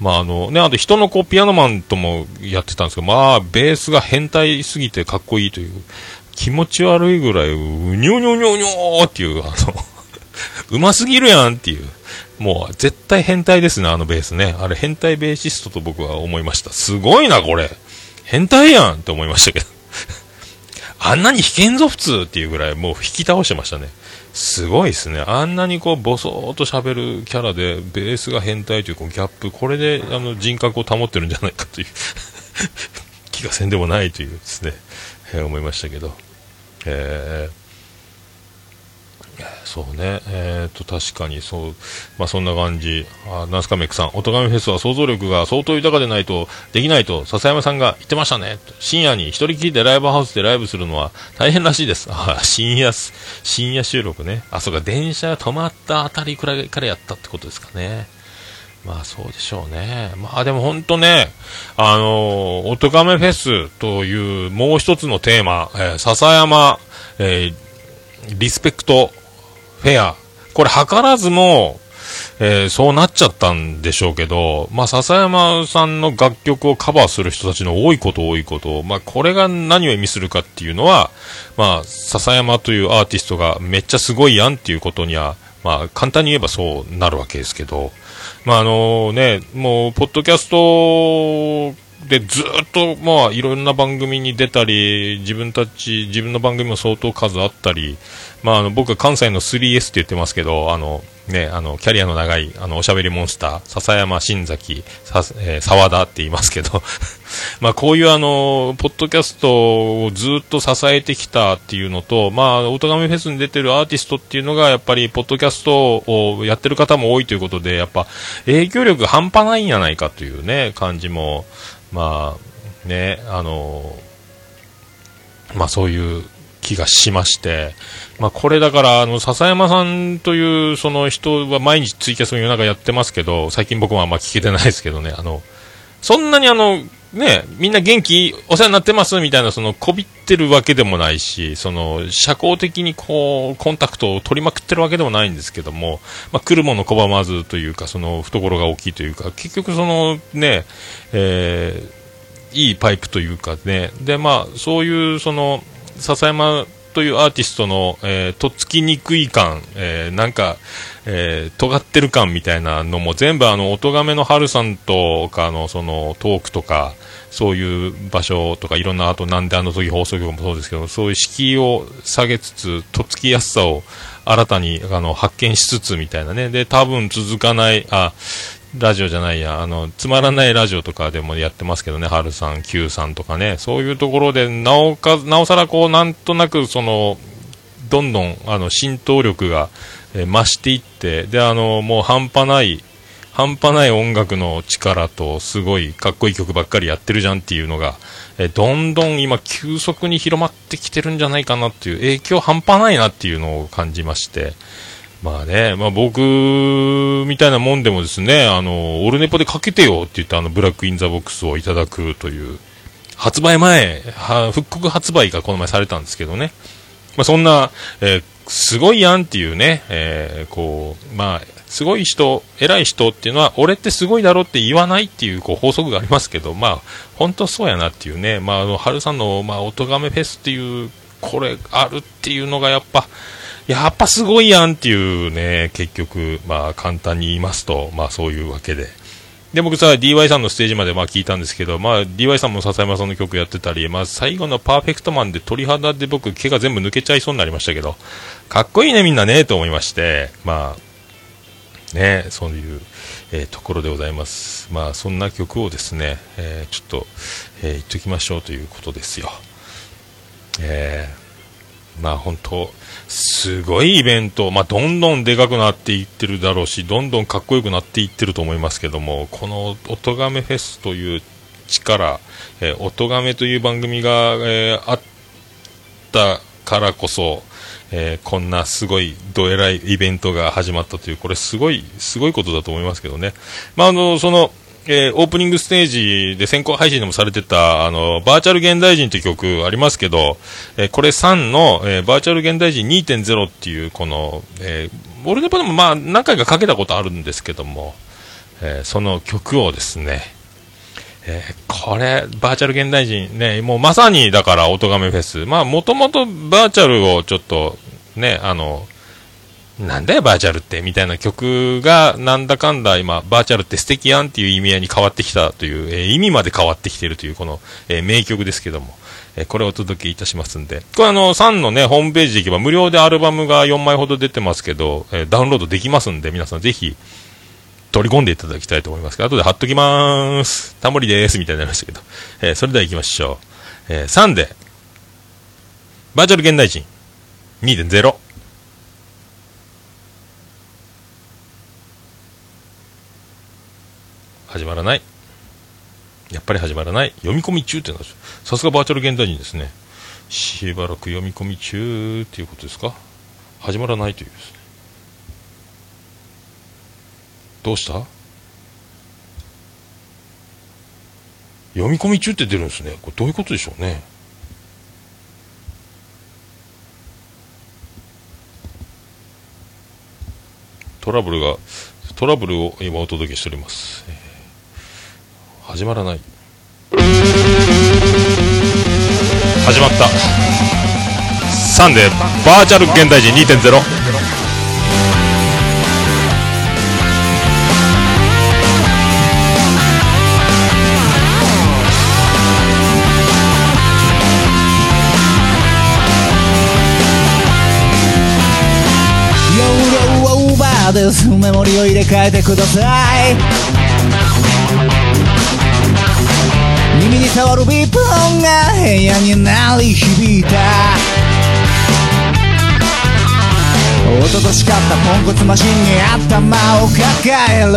まああのね、あと人のこうピアノマンともやってたんですけど、まあベースが変態すぎてかっこいいという、気持ち悪いぐらい、うにょにょにょにょーっていう、あの、*laughs* うますぎるやんっていう。もう絶対変態ですね、あのベースね。あれ変態ベーシストと僕は思いました。すごいな、これ。変態やんって思いましたけど。*laughs* あんなに弾けんぞ、普通っていうぐらい、もう引き倒してましたね。すごいですね。あんなにこう、ボソーっと喋るキャラで、ベースが変態というこうギャップ、これであの人格を保ってるんじゃないかという *laughs* 気がせんでもないというですね、えー思いましたけど。えー。そうね、えー、と確かにそう、まあ、そんな感じ、あナスカメックさん、おとがめフェスは想像力が相当豊かでないとできないと笹山さんが言ってましたね、深夜に一人きりでライブハウスでライブするのは大変らしいです、あ深夜、深夜収録ね、あそうか、電車が止まったあたりくらいからやったってことですかね。まあそうでしょうね。まあでも本当ね、あのー、おとがめフェスというもう一つのテーマ、えー笹山、えーリスペクトフェア。これ図らずも、えーそうなっちゃったんでしょうけど、まあ、笹山さんの楽曲をカバーする人たちの多いこと多いこと、まあ、これが何を意味するかっていうのは、まあ、笹山というアーティストがめっちゃすごいやんっていうことには、まあ、簡単に言えばそうなるわけですけど、まあ、あのね、もう、ポッドキャストでずっと、まあ、いろんな番組に出たり、自分たち、自分の番組も相当数あったり、まあ、あの、僕は関西の 3S って言ってますけど、あの、ね、あの、キャリアの長い、あの、おしゃべりモンスター、笹山、新崎、さ、えー沢田って言いますけど、*laughs* まあ、こういうあの、ポッドキャストをずっと支えてきたっていうのと、まあ、オトガメフェスに出てるアーティストっていうのが、やっぱり、ポッドキャストをやってる方も多いということで、やっぱ、影響力半端ないんじゃないかというね、感じも、まあ、ね、あの、まあ、そういう気がしまして、まあ、これだから、あの、笹山さんという、その人は毎日ツイキャスの夜中やってますけど、最近僕もあんま聞けてないですけどね、あの、そんなにあの、ね、みんな元気、お世話になってます？みたいな、その、こびってるわけでもないし、その、社交的にこう、コンタクトを取りまくってるわけでもないんですけども、まあ、来るもの拒まずというか、その、懐が大きいというか、結局その、ね、えーいいパイプというかね、で、まあ、そういう、その、笹山というアーティストの、えーとっつきにくい感、えーなんか、えー尖ってる感みたいなのも全部あの、音亀の春さんとかのそのトークとか、そういう場所とかいろんな、あとなんであの時放送局もそうですけど、そういう敷居を下げつつ、とっつきやすさを新たにあの発見しつつみたいなね。で、多分続かない、あ、ラジオじゃないや、あの、つまらないラジオとかでもやってますけどね、春さん、Q さんとかね、そういうところで、なおか、なおさらこう、なんとなく、その、どんどん、あの、浸透力が、え増していって、で、あの、もう半端ない、半端ない音楽の力と、すごいかっこいい曲ばっかりやってるじゃんっていうのが、えどんどん今、急速に広まってきてるんじゃないかなっていう、影響半端ないなっていうのを感じまして、まあね、まあ僕みたいなもんでもですね、あの、オルネポでかけてよって言ってあの、 Black in the Box をいただくという、発売前、復刻発売がこの前されたんですけどね。まあそんな、えーすごいやんっていうね、えーこう、まあ、すごい人、偉い人っていうのは、俺ってすごいだろって言わないっていうこう法則がありますけど、まあ、本当そうやなっていうね、まあ、あの、春さんの、まあ、おとがめフェスっていう、これ、あるっていうのがやっぱ、やっぱすごいやんっていうね、結局、まあ、簡単に言いますと、まあ、そういうわけで。で、僕さ、DY さんのステージまでまあ聞いたんですけど、まあ、DY さんも笹山さんの曲やってたり、まあ、最後のパーフェクトマンで鳥肌で僕、毛が全部抜けちゃいそうになりましたけど、かっこいいね、みんなね、と思いまして、まあ、ね、そういう、えーところでございます。まあ、そんな曲をですね、えーちょっと、えー言っときましょうということですよ。えーまあ本当、すごいイベント、まあ、どんどんでかくなっていってるだろうし、どんどんかっこよくなっていってると思いますけども、このおとがめフェスという力、えー、おとがめという番組が、えーあったからこそ、えーこんなすごいどえらいイベントが始まったという、これすごい、すごいことだと思いますけどね。まあ、あの、その、えーオープニングステージで先行配信でもされてた、あの、バーチャル現代人という曲ありますけど、えーこれ3の、えーバーチャル現代人2.0っていう、この、えー、俺ネパでもまあ何回かかけたことあるんですけども、えその曲をですね、えーこれ、バーチャル現代人ね、もうまさにだから、おとがめフェス。まあ、もともとバーチャルをちょっと、ね、あの、なんだよ、バーチャルって、みたいな曲が、なんだかんだ今、バーチャルって素敵やんっていう意味合いに変わってきたという、えー意味まで変わってきてるという、この、えー名曲ですけども、えーこれをお届けいたしますんで、これあの、サンのね、ホームページで行けば、無料でアルバムが4枚ほど出てますけど、えダウンロードできますんで、皆さんぜひ、取り込んでいただきたいと思いますけど、後で貼っときまーす。タモリです、みたいになりましたけど。えーそれでは行きましょう。えー3で、バーチャル現代人2.0。始まらない。やっぱり始まらない。読み込み中ってなんです。さすがバーチャル現代人ですね。しばらく読み込み中っていうことですか？始まらないというですね。どうした？読み込み中って出るんですね。これどういうことでしょうね。トラブルが、トラブルを今お届けしております。えー始まらない。始まった。3で、バーチャル現代人2.0。ですメモリを入れ替えてください。耳に触るビープ音が部屋に鳴り響いた。一昨年買ったポンコツマシンに頭を抱える。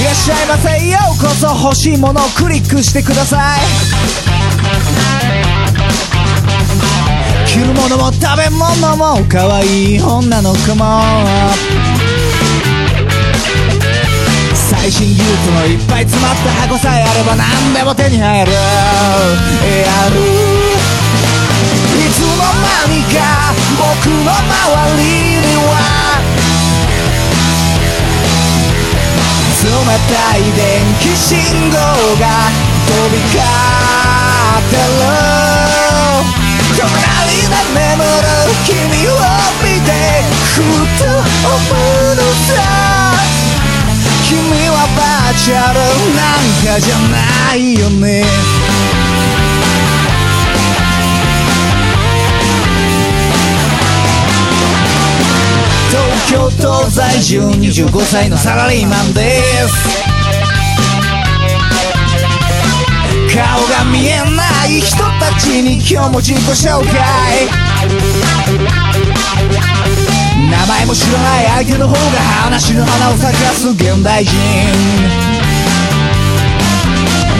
いらっしゃいませ。ようこそ欲しいものをクリックしてください。着るものも食べ物も可愛い女の子も最新技術のいっぱい詰まった箱さえあれば何でも手に入るやるいつの間にか僕の周りには冷たい電気信号が飛び交ってる隣で眠る君を見てふと思うのさ君はバーチャルなんかじゃないよね東京都在住25歳のサラリーマンです顔が見えない人たちに今日も自己紹介。名前も知らない相手の方が話の花を咲かす現代人。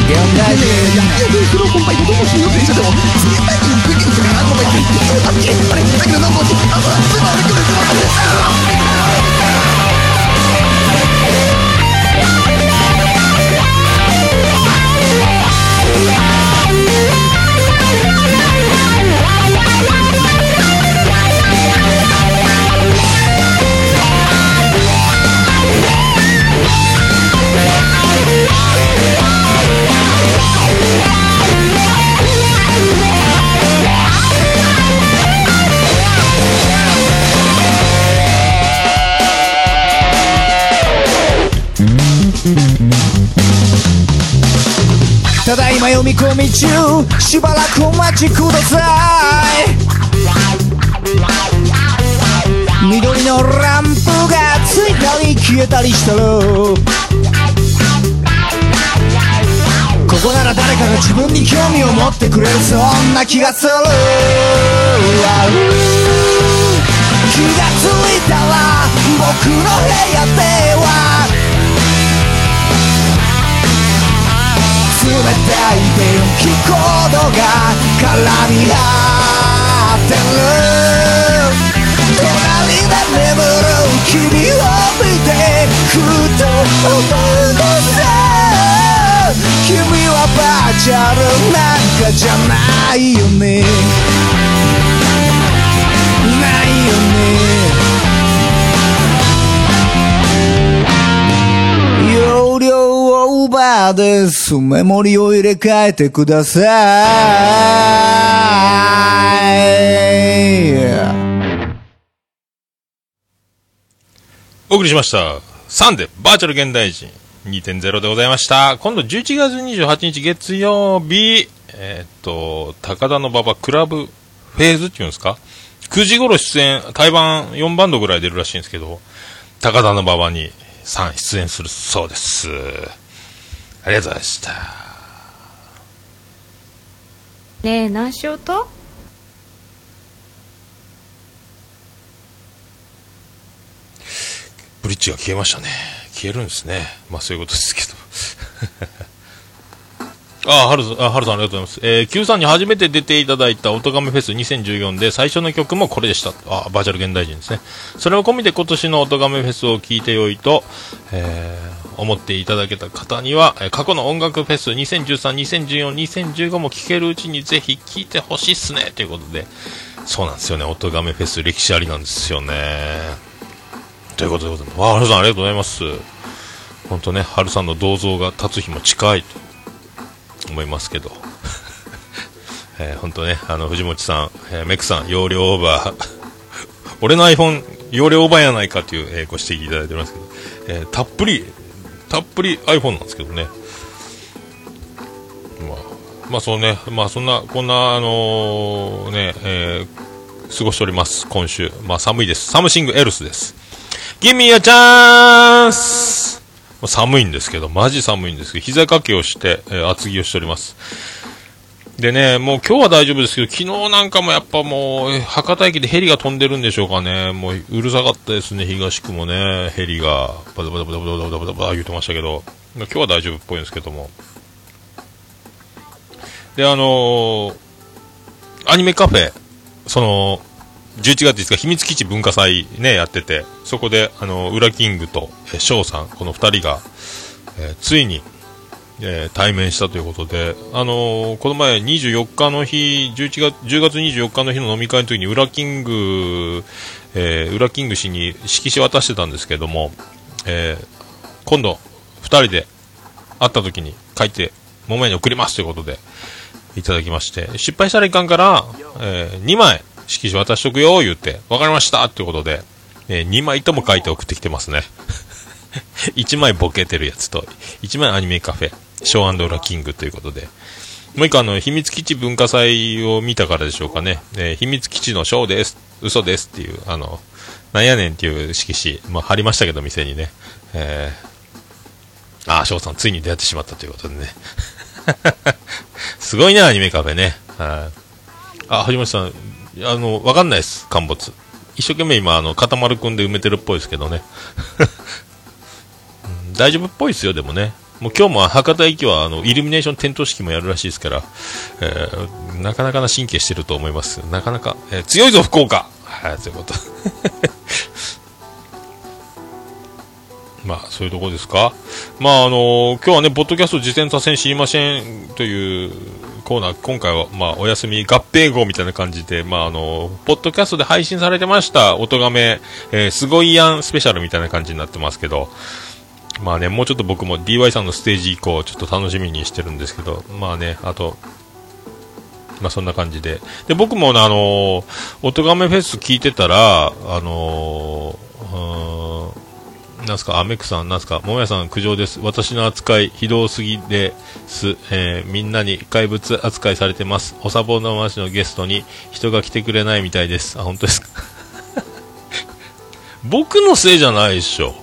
現代人。ただいま読み込み中しばらくお待ちください。緑のランプがついたり消えたりしたろここなら誰かが自分に興味を持ってくれる。そんな気がする。気がついたら僕の部屋では冷たい電気コードが絡み合ってる。隣で眠る。君を見てふと思うのさ君はバーチャルなんかじゃないよね。ないよね。容量オーバーですメモリを入れ替えてください。お送りしました。サンデーバーチャル現代人。2.0でございました。今度11月28日月曜日、えーっと、高田の馬場クラブフェーズっていうんですか ?9 時頃出演、対バン4バンドぐらい出るらしいんですけど、高田の馬場に3出演するそうです。ありがとうございました。ねえ何しようと？ブリッジが消えましたね。消えるんですね。まあそういうことですけど。あ *laughs* あ、はるさん、あ、はるさんありがとうございます。えー、Q さんに初めて出ていただいた音亀フェス2014で最初の曲もこれでした。あ、バーチャル現代人ですね。それを込みで今年の音亀フェスを聞いてよいと、えー、思っていただけた方には、過去の音楽フェス2013、2014、2015も聴けるうちにぜひ聴いてほしいっすね。ということで、そうなんですよね。音亀フェス歴史ありなんですよね。ということでございます。わあ、はるさんありがとうございます。本当ね、はるさんの銅像が立つ日も近いと思いますけど。*laughs* えー、本当ね、あの、藤本さん、えーメクさん、容量オーバー。*laughs* 俺の iPhone、容量オーバーやないかという、えーご指摘いただいておりますけど、えーたっぷり、たっぷり iPhone なんですけどね。まあ、まあそうね、まあそんな、こんな、あのね、えー過ごしております、今週。まあ寒いです。サムシングエルスです。Give me a chance! まあ寒いんですけど、マジ寒いんですけど、膝掛けをして、えー厚着をしております。でね、もう今日は大丈夫ですけど、昨日なんかもやっぱもう、博多駅でヘリが飛んでるんでしょうかね。もううるさかったですね、東区もね、ヘリが、バタバタバタバタバタバタバタ言ってましたけど、今日は大丈夫っぽいんですけども。で、あのーアニメカフェ、その、11月5日、秘密基地文化祭ね、やってて、そこで、あの、ウラキングと、えー、ショウさん、この二人が、えーついに、えー対面したということで、あのーこの前24日の日、11月、10月24日の日の飲み会の時に、ウラキング、えーウラキング氏に色紙渡してたんですけども、えー今度、二人で会った時に書いて、桃屋に送りますということで、いただきまして、失敗したらいかんから、え2枚、色紙渡しとくよ、言って、わかりましたっていうことで、え2枚とも書いて送ってきてますね。*laughs* 1枚ボケてるやつと、1枚アニメカフェ、ショーラキングということで、もう一個あの、秘密基地文化祭を見たからでしょうかね、えー秘密基地のショーです、嘘ですっていう、あの、なんやねんっていう色紙、まあ、貼りましたけど、店にね、えー、ああ、翔さん、ついに出会ってしまったということでね。*laughs* すごいね、アニメカフェね。はい。あ、藤本さん、あの、わかんないです、陥没。一生懸命今、あの、塊くんで埋めてるっぽいですけどね。*laughs* 大丈夫っぽいですよ、でもね。もう今日も博多駅は、あの、イルミネーション点灯式もやるらしいですから、えーなかなかな神経してると思います。なかなか、えー強いぞ、福岡はい、ということ。*laughs* まあ、そういうところですか？まあ、あの今日はね、ポッドキャスト実践させん知りませんというコーナー、今回は、まあ、お休み合併号みたいな感じで、まあ、あのポッドキャストで配信されてました、音がめ、えーすごいやんスペシャルみたいな感じになってますけど、まあね、もうちょっと僕も DY さんのステージ以降、ちょっと楽しみにしてるんですけど、まあね、あと、まあそんな感じで。で、僕もね、あのー、音がめフェス聞いてたら、あのーうーんなんすか、アメックさん、なんすか、桃屋さん苦情です。私の扱い、ひどすぎです。えーみんなに怪物扱いされてます。おさぼのましのゲストに人が来てくれないみたいです。あ、本当ですか？*laughs* 僕のせいじゃないでしょ。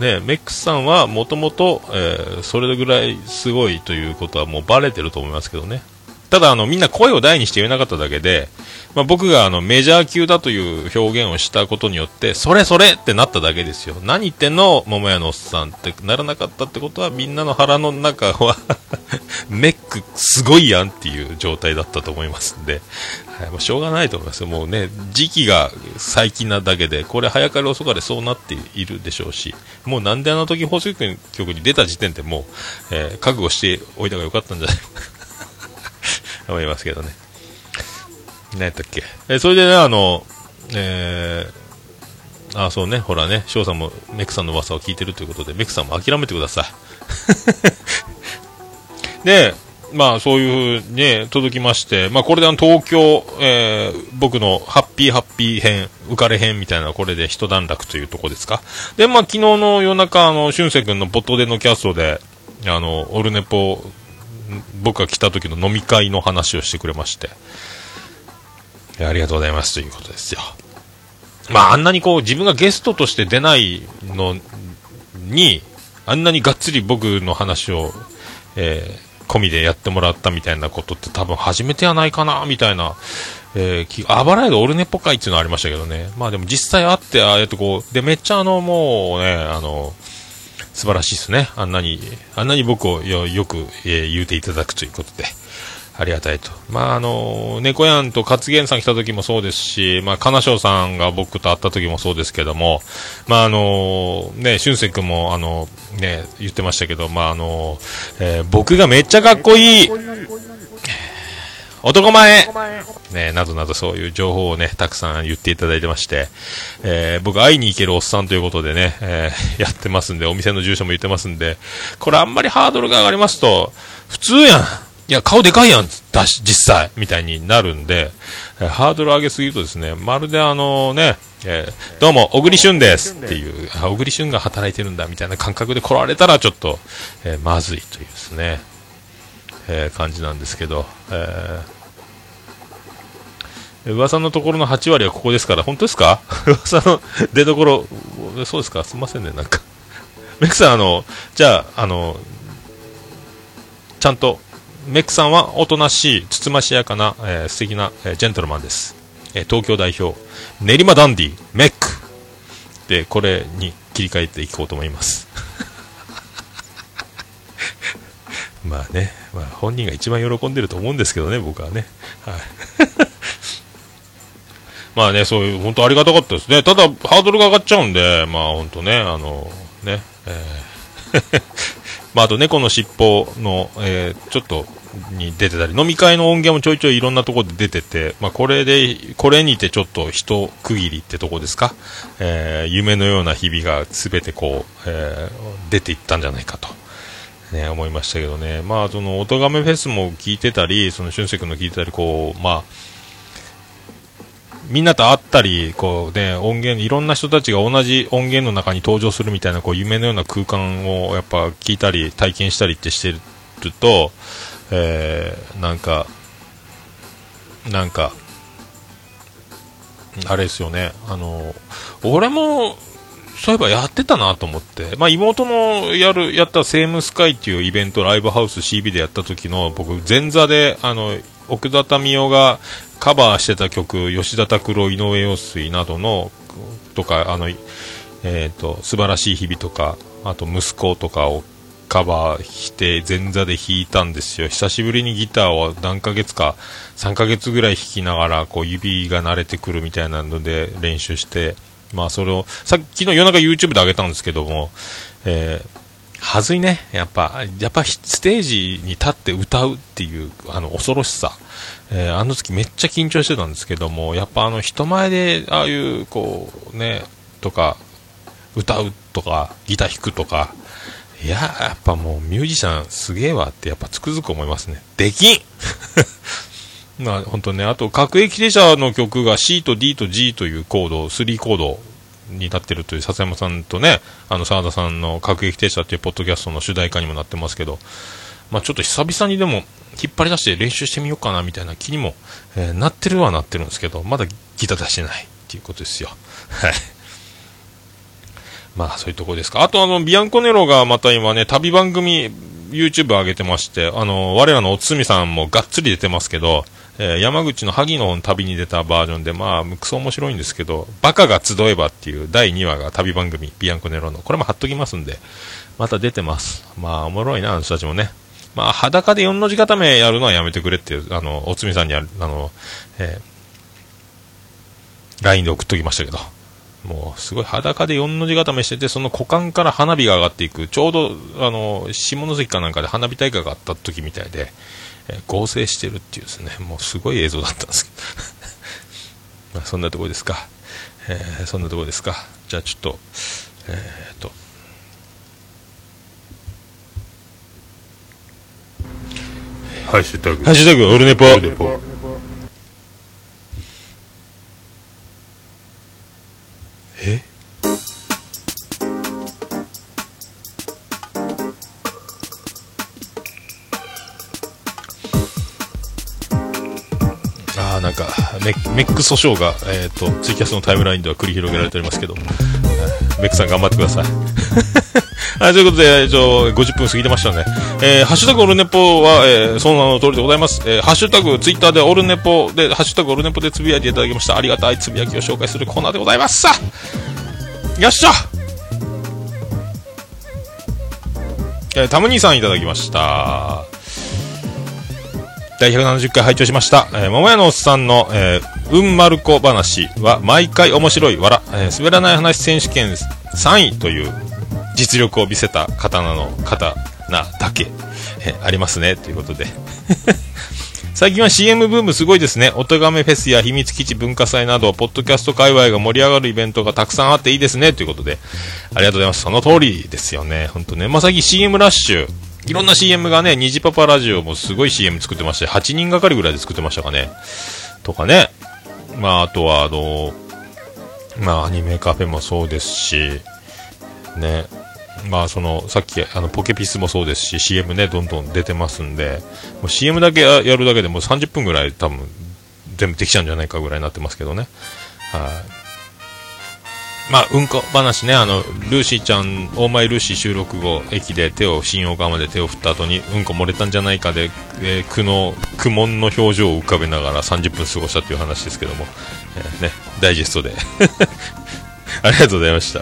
ね、メックスさんはもともと、えーそれぐらいすごいということはもうバレてると思いますけどね。ただあのみんな声を大にして言えなかっただけで、まあ、僕があのメジャー級だという表現をしたことによってそれそれってなっただけですよ。何言ってんの桃屋のおっさんってならなかったってことはみんなの腹の中は *laughs* メックすごいやんっていう状態だったと思いますんで、はいまあ、しょうがないと思いますもうね時期が最近なだけでこれ早かれ遅かれそうなっているでしょうしもうなんであの時放送局に出た時点でもう、えー覚悟しておいた方がよかったんじゃないか。*laughs* 思いますけどね。何やったっけ？えそれでね、あの、えー、あ、そうね、ほらね、翔さんもメクさんの噂を聞いてるということで、メクさんも諦めてください。*laughs* で、まあそういうふうにね、届きまして、まあこれであの東京、えー僕のハッピーハッピー編、浮かれ編みたいなこれで一段落というとこですか？で、まあ昨日の夜中、あの、俊く君のボトでのキャストで、あの、オルネポ、僕が来た時の飲み会の話をしてくれまして、ありがとうございますということですよ。まああんなにこう自分がゲストとして出ないのに、あんなにがっつり僕の話を、えー込みでやってもらったみたいなことって多分初めてやないかな、みたいな、えー、あばらやでオルネポ会っていうのありましたけどね。まあでも実際会って、ああやってこう、で、めっちゃあの、もうね、あの、素晴らしいですね。あんなに、あんなに僕をよよく、えー言うていただくということで。ありがたいと。まあ、あの、猫やんと勝元さん来た時もそうですし、まあ、金賞さんが僕と会った時もそうですけども、まあ、あの、ね、俊介君も、あの、ね、言ってましたけど、まあ、あの、えー僕がめっちゃかっこいい男前。ね、などなどそういう情報をね、たくさん言っていただいてまして、えー僕会いに行けるおっさんということでね、えーやってますんで、お店の住所も言ってますんで、これあんまりハードルが上がりますと、普通やん。いや、顔でかいやんだし、実際みたいになるんで、えーハードル上げすぎるとですね、まるであのね、えーどうも、小栗旬です。っていう、あ小栗旬が働いてるんだみたいな感覚で来られたらちょっと、えーまずいというですね、えー感じなんですけど、えー噂のところの8割はここですから、本当ですか？*laughs* 噂の出どころ、そうですか？すみませんね、なんか。*laughs* メックさん、あの、じゃあ、あの、ちゃんと、メックさんはおとなしい、つつましやかな、えー素敵な、えージェントルマンです。えー東京代表、練馬ダンディ、メック。で、これに切り替えていこうと思います。*laughs* まあね、まあ本人が一番喜んでると思うんですけどね、僕はね。はい。*laughs* まあね、そういう、本当ありがたかったですね。ただ、ハードルが上がっちゃうんで、まあ本当ね、あの、ね、えー *laughs* まああと猫の尻尾の、えーちょっと、に出てたり、飲み会の音源もちょいちょいいろんなところで出てて、まあこれで、これにてちょっと一区切りってとこですか、えー夢のような日々がすべてこう、えー出ていったんじゃないかと。ね、思いましたけどね。まあ、その、音亀フェスも聞いてたり、その、俊くんの聞いてたり、こう、まあ、みんなと会ったり、こうね、音源、いろんな人たちが同じ音源の中に登場するみたいな、こう、夢のような空間をやっぱ聞いたり、体験したりってしてると、えー、なんか、なんか、あれですよね、あの、俺も、そういえばやってたなと思って、まあ、妹のやる、やったセームスカイっていうイベント、ライブハウス CB でやった時の、僕、前座で、あの、奥田民生がカバーしてた曲、吉田拓郎、井上陽水などの、とか、あの、えっ、と、素晴らしい日々とか、あと、息子とかをカバーして、前座で弾いたんですよ。久しぶりにギターを何ヶ月か、3ヶ月ぐらい弾きながら、こう、指が慣れてくるみたいなので練習して、まあ、それを、さっきの夜中 YouTube で上げたんですけども、えーはずいね。やっぱ、やっぱステージに立って歌うっていう、あの、恐ろしさ。えーあの時めっちゃ緊張してたんですけども、やっぱあの、人前で、ああいう、こう、ね、とか、歌うとか、ギター弾くとか、いや、やっぱもうミュージシャンすげえわってやっぱつくづく思いますね。できんまあ本当ね、あと各駅停車の曲が C と D と G というコード、3コードになってるという笹山さんとね、あの澤田さんの各駅停車っていうポッドキャストの主題歌にもなってますけど、まあちょっと久々にでも引っ張り出して練習してみようかなみたいな気にも、えーなってるはなってるんですけど、まだギター出してないっていうことですよ。はい。まあそういうとこですか。あとあの、ビアンコネロがまた今ね、旅番組 YouTube 上げてまして、あの、我らのおつみさんもがっつり出てますけど、えー山口の萩の旅に出たバージョンで、まあ、クソ面白いんですけど、バカが集えばっていう第2話が旅番組、ビアンコネロの。これも貼っときますんで、また出てます。まあ、おもろいな、あの人たちもね。まあ、裸で4の字固めやるのはやめてくれっていう、あの、おつみさんにある、あの、えー LINE で送っときましたけど。もう、すごい裸で4の字固めしてて、その股間から花火が上がっていく、ちょうど、あの、下関かなんかで花火大会があった時みたいで、えー合成してるっていうですね、もうすごい映像だったんですけど。*laughs* まあ、そんなところですか。えーそんなところですか。じゃあちょっと、えーっと、ハッシュタグ。ハッシュタグ、オルネポ。えメック訴訟が、えっ、と、ツイキャスのタイムラインでは繰り広げられておりますけど、メックさん頑張ってください。*laughs* はい、ということで、一応、50分過ぎてましたね。えー、ハッシュタグオルネポは、えー、その名の通りでございます。えー、ハッシュタグ、ツイッターでオルネポで、ハッシュタグオルネポでつぶやいていただきました。ありがたいつぶやきを紹介するコーナーでございます。さよっしゃえー、タム兄さんいただきました。第170回拝聴しました。えー、桃屋のおっさんの、えー、うんまるこ話は毎回面白いわら、えー滑らない話選手権3位という実力を見せた刀の刀だけ、えーありますね、ということで。*laughs* 最近は CM ブームすごいですね。おとがめフェスや秘密基地文化祭など、ポッドキャスト界隈が盛り上がるイベントがたくさんあっていいですね。ということで、ありがとうございます。その通りですよね。本当ね。まあ、最近 CM ラッシュ、いろんな CM がね、虹パパラジオもすごい CM 作ってまして、8人がかりぐらいで作ってましたかね。とかね。まあ、あとは、あの、まあ、アニメカフェもそうですし、ね。まあ、その、さっき、あの、ポケピスもそうですし、CM ね、どんどん出てますんで、もう CM だけやるだけでもう30分ぐらい多分、全部できちゃうんじゃないかぐらいになってますけどね。はい。まあ、うんこ話ね、あの、ルーシーちゃん、オーマイルーシー収録後、駅で手を、新大川まで手を振った後に、うんこ漏れたんじゃないかで、えー苦の、苦悶の表情を浮かべながら30分過ごしたっていう話ですけども、えーね、ダイジェストで。*laughs* ありがとうございました。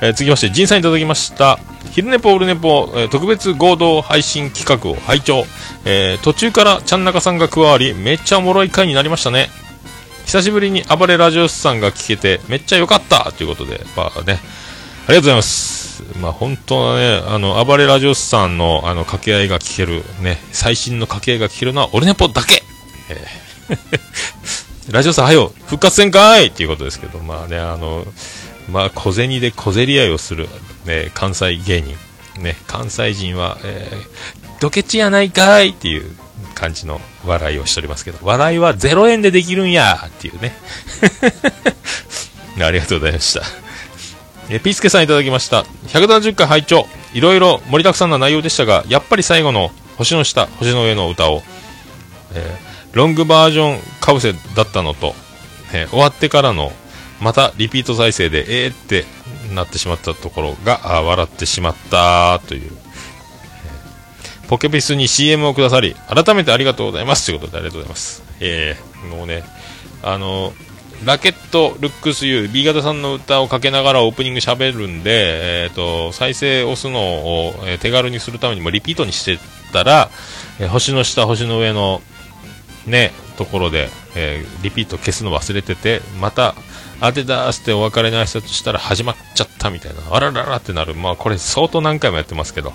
えー続きまして、ジンさんいただきました。昼寝ぽオルネポ、えー特別合同配信企画を拝聴。えー途中からちゃんなかさんが加わり、めっちゃおもろい回になりましたね。久しぶりに暴れラジオスさんが聞けて、めっちゃ良かったということで、まあね、ありがとうございます。まあ本当はね、あの、暴れラジオスさんの、あの、掛け合いが聞ける、ね、最新の掛け合いが聞けるのは、オルネポだけえー *laughs* ラジオさん、はよ、復活戦かいっていうことですけど、まあね、あの、まあ、小銭で小競り合いをする、ね、関西芸人。ね、関西人は、えー、ドケチやないかいっていう感じの笑いをしておりますけど、笑いは0円でできるんやっていうね。*laughs* ありがとうございました。えピースケさんいただきました。170回拝聴いろいろ盛りだくさんな内容でしたが、やっぱり最後の星の下、星の上の歌を、えーロングバージョンかぶせだったのと、えー終わってからのまたリピート再生でえーってなってしまったところがあ笑ってしまったという、ポケピスに CM をくださり改めてありがとうございますということでありがとうございますえーもうねあのラケットルックス U B 型さんの歌をかけながらオープニング喋るんで、えー、と再生押すのを、え手軽にするためにもリピートにしてたら、えー星の下星の上のね、ところで、えリピート消すの忘れてて、また、当て出してお別れの挨拶したら始まっちゃったみたいな、あらららってなる。まあ、これ相当何回もやってますけど。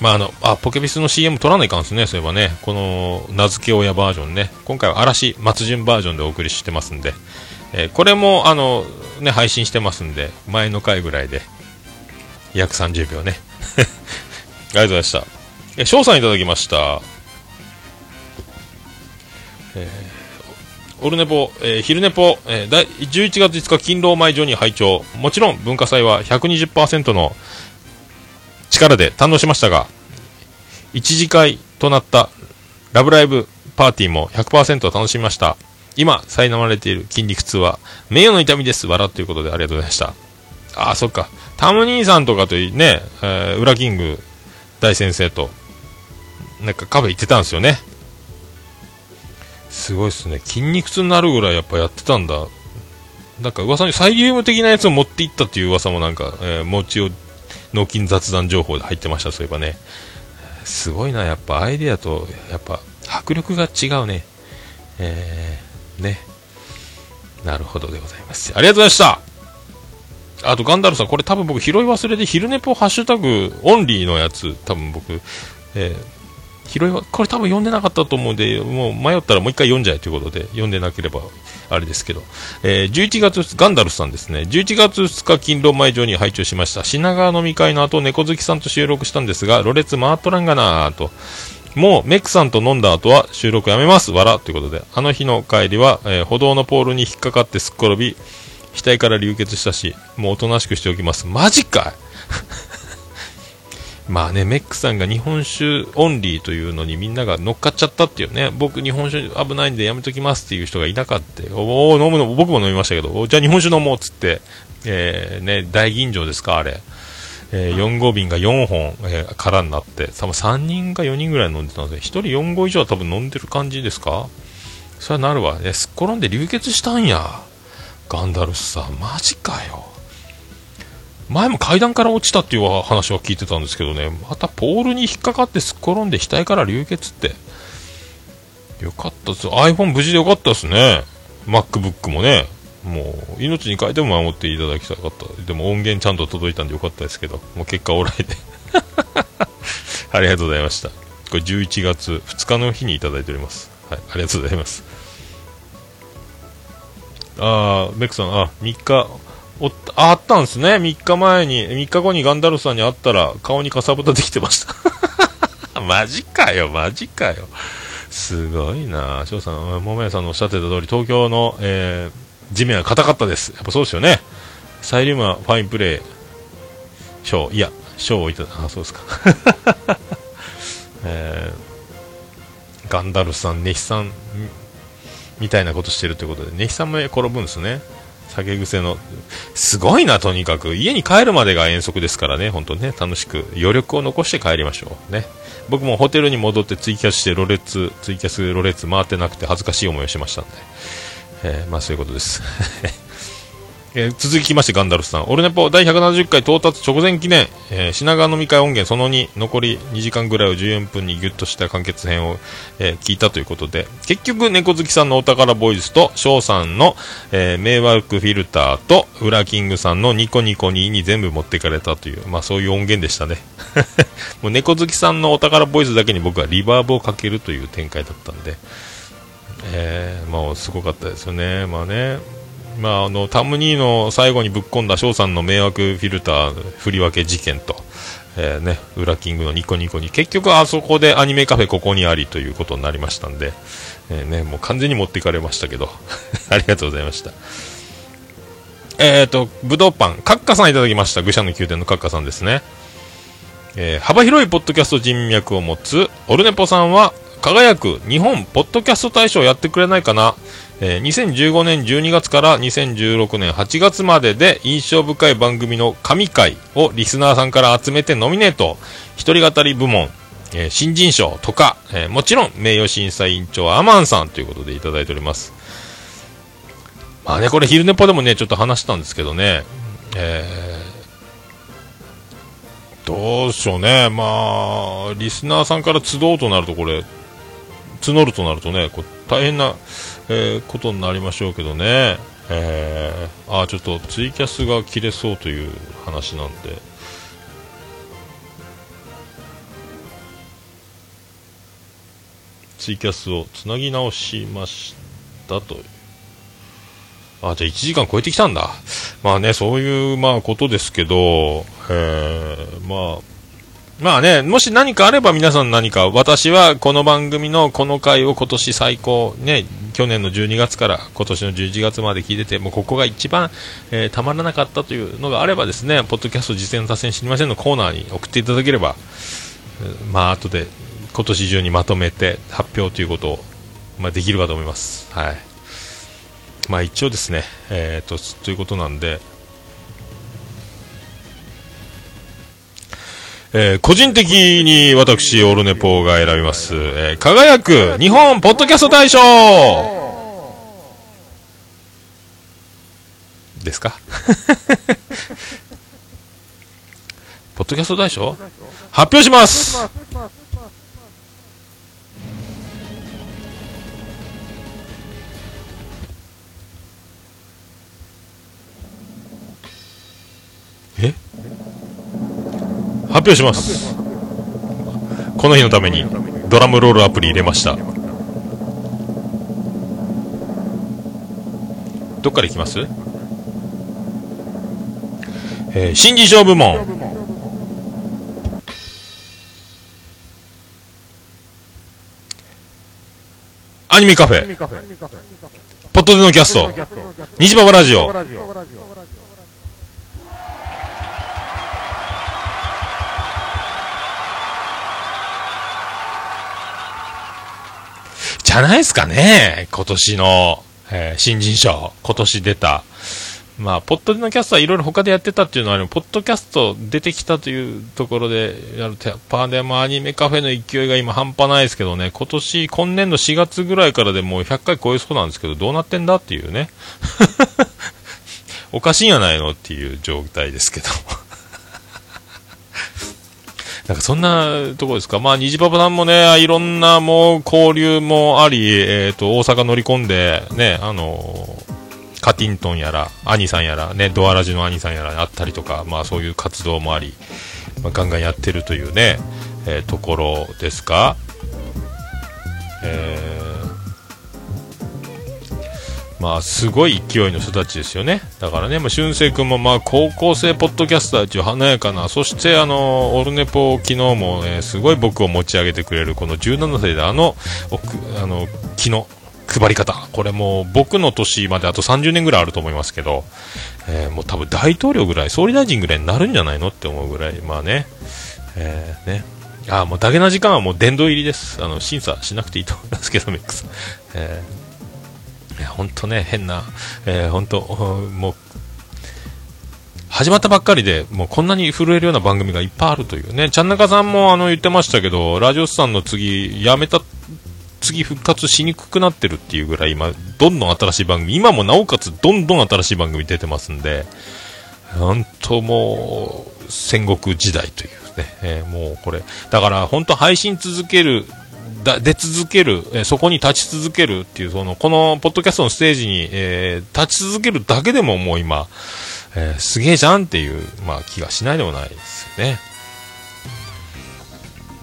まあ、あの、あ、ポケビスの CM 撮らないかんですね、そういえばね。この、名付け親バージョンね。今回は嵐、松潤バージョンでお送りしてますんで。えーこれも、あの、ね、配信してますんで、前の回ぐらいで、約30秒ね。*laughs* ありがとうございました。え、翔さんいただきました。えオルネポ、えー昼ネポ、えー11月5日勤労前場に拝聴もちろん文化祭は120%の力で堪能しましたが一次会となったラブライブパーティーも100%楽しみました。今苛まれている筋肉痛は名誉の痛みです。笑ということでありがとうございました。ああそっか。タム兄さんとかとね、えー、裏キング大先生となんかカフェ行ってたんですよね。すごいっすね。筋肉痛になるぐらいやっぱやってたんだ。なんか噂にサイリウム的なやつを持っていったっていう噂もなんか、えー、持ちを脳筋雑談情報で入ってましたそういえばね。すごいなやっぱアイデアとやっぱ迫力が違うね。えー、ね。なるほどでございます。ありがとうございました。あとガンダルさんこれ多分僕拾い忘れで昼寝ぽハッシュタグオンリーのやつ多分僕えー拾いはこれ多分読んでなかったと思うんでもう迷ったらもう一回読んじゃえということで読んでなければあれですけど、えー11月ガンダルスさんですね。11月2日勤労前場に拝聴しました。品川飲み会の後猫好きさんと収録したんですがろれつ回っとらんがなぁと。もうメックさんと飲んだ後は収録やめます。わらということで。あの日の帰りは、えー歩道のポールに引っかかってすっ転び額から流血したしもうおとなしくしておきます。マジかい。まあね、メックさんが日本酒オンリーというのにみんなが乗っかっちゃったっていうね、僕日本酒危ないんでやめときますっていう人がいなかった。おお飲むの、僕も飲みましたけど、じゃあ日本酒飲もうっつって、えー、ね、大吟醸ですか、あれ。えー、4号瓶が4本、えー空になって、多分3人か4人ぐらい飲んでたので、1人4号以上は多分飲んでる感じですか？それはなるわ。え、すっ転んで流血したんや。ガンダルスさん、マジかよ。前も階段から落ちたっていう話は聞いてたんですけどね、またポールに引っかかってすっ転んで額から流血って。よかったです。iPhone 無事でよかったですね。MacBook もね。もう、命に変えても守っていただきたかった。でも音源ちゃんと届いたんでよかったですけど、もう結果オーライで。*laughs* ありがとうございました。これ11月2日の日にいただいております。はい、ありがとうございます。あー、メックさん、あ、3日、おあったんですね。3日前に、3日後にガンダルスさんに会ったら、顔にかさぶたできてました。*laughs* マジかよ、マジかよ。すごいな翔さん、桃屋さんのおっしゃってた通り、東京の、えー地面は硬かったです。やっぱそうですよね。サイリウムはファインプレー、賞、いや、賞をいただ、あ、そうですか。*laughs* えーガンダルスさん、ネヒさん、みたいなことしてるということで、ネヒさんも転ぶんですね。酒癖の、すごいな、とにかく。家に帰るまでが遠足ですからね、本当ね、楽しく、余力を残して帰りましょう。ね。僕もホテルに戻ってツイキャスして、ロレッツ、ツイキャス、ロレッツ回ってなくて恥ずかしい思いをしましたんで。えーまあそういうことです。えー続きましてガンダルスさん。オルネポ第170回到達直前記念、えー品川飲み会音源その2、残り2時間ぐらいを14分にギュッとした完結編を、えー聞いたということで、結局猫好きさんのお宝ボイスと、翔さんの、えー迷惑フィルターと、ウラキングさんのニコニコニーに全部持っていかれたという、まあそういう音源でしたね。*laughs* もう猫好きさんのお宝ボイスだけに僕はリバーブをかけるという展開だったんで、えー、まあすごかったですよね。まあね、まああのタムニーの最後にぶっ込んだ翔さんの迷惑フィルター振り分け事件と、えーね、ウラキングのニコニコに結局あそこでアニメカフェここにありということになりましたんで、えーね、もう完全に持っていかれましたけど、*laughs* ありがとうございました。えっ、と、ぶどうパン、カッカさんいただきました。愚者の宮殿のカッカさんですね。えー幅広いポッドキャスト人脈を持つオルネポさんは輝く日本ポッドキャスト大賞やってくれないかな、えー2015年12月から2016年8月までで印象深い番組の神回をリスナーさんから集めてノミネート。一人語り部門、えー新人賞とか、えーもちろん名誉審査委員長アマンさんということでいただいております。まあねこれ昼寝ぽでもねちょっと話したんですけどね。えーどうしようね、まあ、リスナーさんから集うとなると、これ、募るとなるとね、こう大変な、えーことになりましょうけどね、えー、あーちょっとツイキャスが切れそうという話なんで、ツイキャスをつなぎ直しましたと。あ、じゃあ1時間超えてきたんだ。まあね、そういう、まあ、ことですけど、えー、まあ、まあね、もし何かあれば皆さん何か、私はこの番組のこの回を今年最高、ね、去年の12月から今年の11月まで聞いてて、もうここが一番、えーたまらなかったというのがあればですね、ポッドキャスト実践達成知りませんのコーナーに送っていただければ、まあ後で今年中にまとめて発表ということを、まあ、できるかと思います。はい。まあ一応ですね、えー、と、ということなんで、えー個人的に私、オルネポーが選びます、えー輝く日本ポッドキャスト大賞。ですか？*laughs* ポッドキャスト大賞？発表します。発表します。この日のためにドラムロールアプリ入れました。どっからいきます？えー新人賞部門。アニメカフェ。ポッドでのキャスト。虹パパラジオじゃないですかね、今年の、えー新人賞、今年出た。まあ、ポッドでのキャストはいろいろ他でやってたっていうのはあるポッドキャスト出てきたというところでやると、やっぱでもアニメカフェの勢いが今半端ないですけどね、今年、今年度4月ぐらいからでもう100回超えそうなんですけど、どうなってんだっていうね。*laughs* おかしいんやないのっていう状態ですけど。なんかそんなところですか？まあ、虹パパさんもね、いろんなもう交流もあり、えっ、と、大阪乗り込んで、ね、あのカティントンやら、兄さんやら、ね、ドアラジの兄さんやらあったりとか、まあそういう活動もあり、まあ、ガンガンやってるというね、えーところですか？えーまあすごい勢いの人たちですよね。だからね、まあ、俊生君もまあ高校生ポッドキャスターという華やかな、そしてあの、オルネポ昨日も、えすごい僕を持ち上げてくれるこの17歳であの、あの、気の配り方。これもう僕の年まであと30年ぐらいあると思いますけど、えーもう多分大統領ぐらい、総理大臣ぐらいになるんじゃないのって思うぐらい、まあね、えーね。あもうダゲな時間はもう殿堂入りです。あの、審査しなくていいと思いますけど、メックス。えー本当ね、変な、え、本当、もう、始まったばっかりで、もうこんなに震えるような番組がいっぱいあるというね、ちゃんなかさんもあの言ってましたけど、ラジオスさんの次、やめた、次復活しにくくなってるっていうぐらい、今、どんどん新しい番組、今もなおかつどんどん新しい番組出てますんで、本当もう、戦国時代というね、えーもうこれ、だから本当配信続ける、出続ける、えーそこに立ち続けるっていう、その、このポッドキャストのステージに、えー立ち続けるだけでももう今、えーすげえじゃんっていう、まあ気がしないでもないですよね。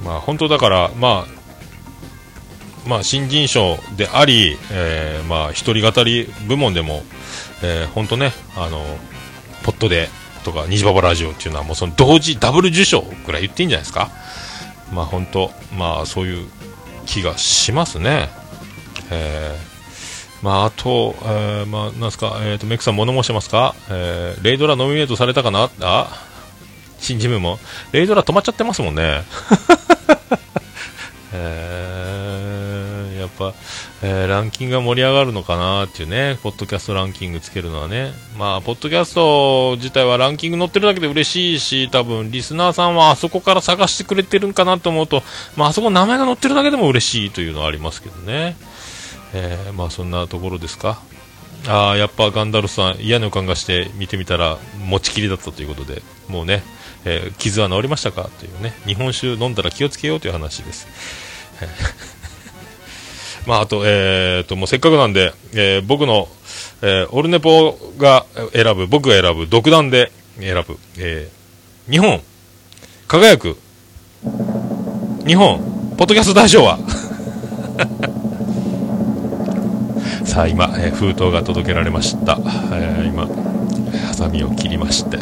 まあ本当だから、まあ、まあ新人賞であり、えーまあ一人語り部門でも、えー本当ね、あの、ポッドでとか、虹パパラジオっていうのはもうその同時ダブル受賞ぐらい言っていいんじゃないですか。まあ本当、まあそういう気がしますね。えーまああと、えーまあなんですか、えっ、と、メックさん物申してますか？えーレイドラノミネートされたかな？あ新人部門レイドラ止まっちゃってますもんね。*laughs* えーぱ、えーランキングが盛り上がるのかなっていうね、ポッドキャストランキングつけるのはね、まあ、ポッドキャスト自体はランキング載ってるだけで嬉しいし、多分リスナーさんはあそこから探してくれてるんかなと思うと、まあ、あそこ名前が載ってるだけでも嬉しいというのはありますけどね、えーまあ、そんなところですか？ああ、やっぱガンダルフさん、嫌な予感がして見てみたら持ちきりだったということで、もうね、えー傷は治りましたか？というね、日本酒飲んだら気をつけようという話です。まあ、あと、えー、と、もうせっかくなんで、えー僕の、えーオルネポが選ぶ、僕が選ぶ、独断で選ぶ、えー日本、輝く、日本、ポッドキャスト大賞は、*laughs* さあ今、えー封筒が届けられました。えー今、ハサミを切りまして、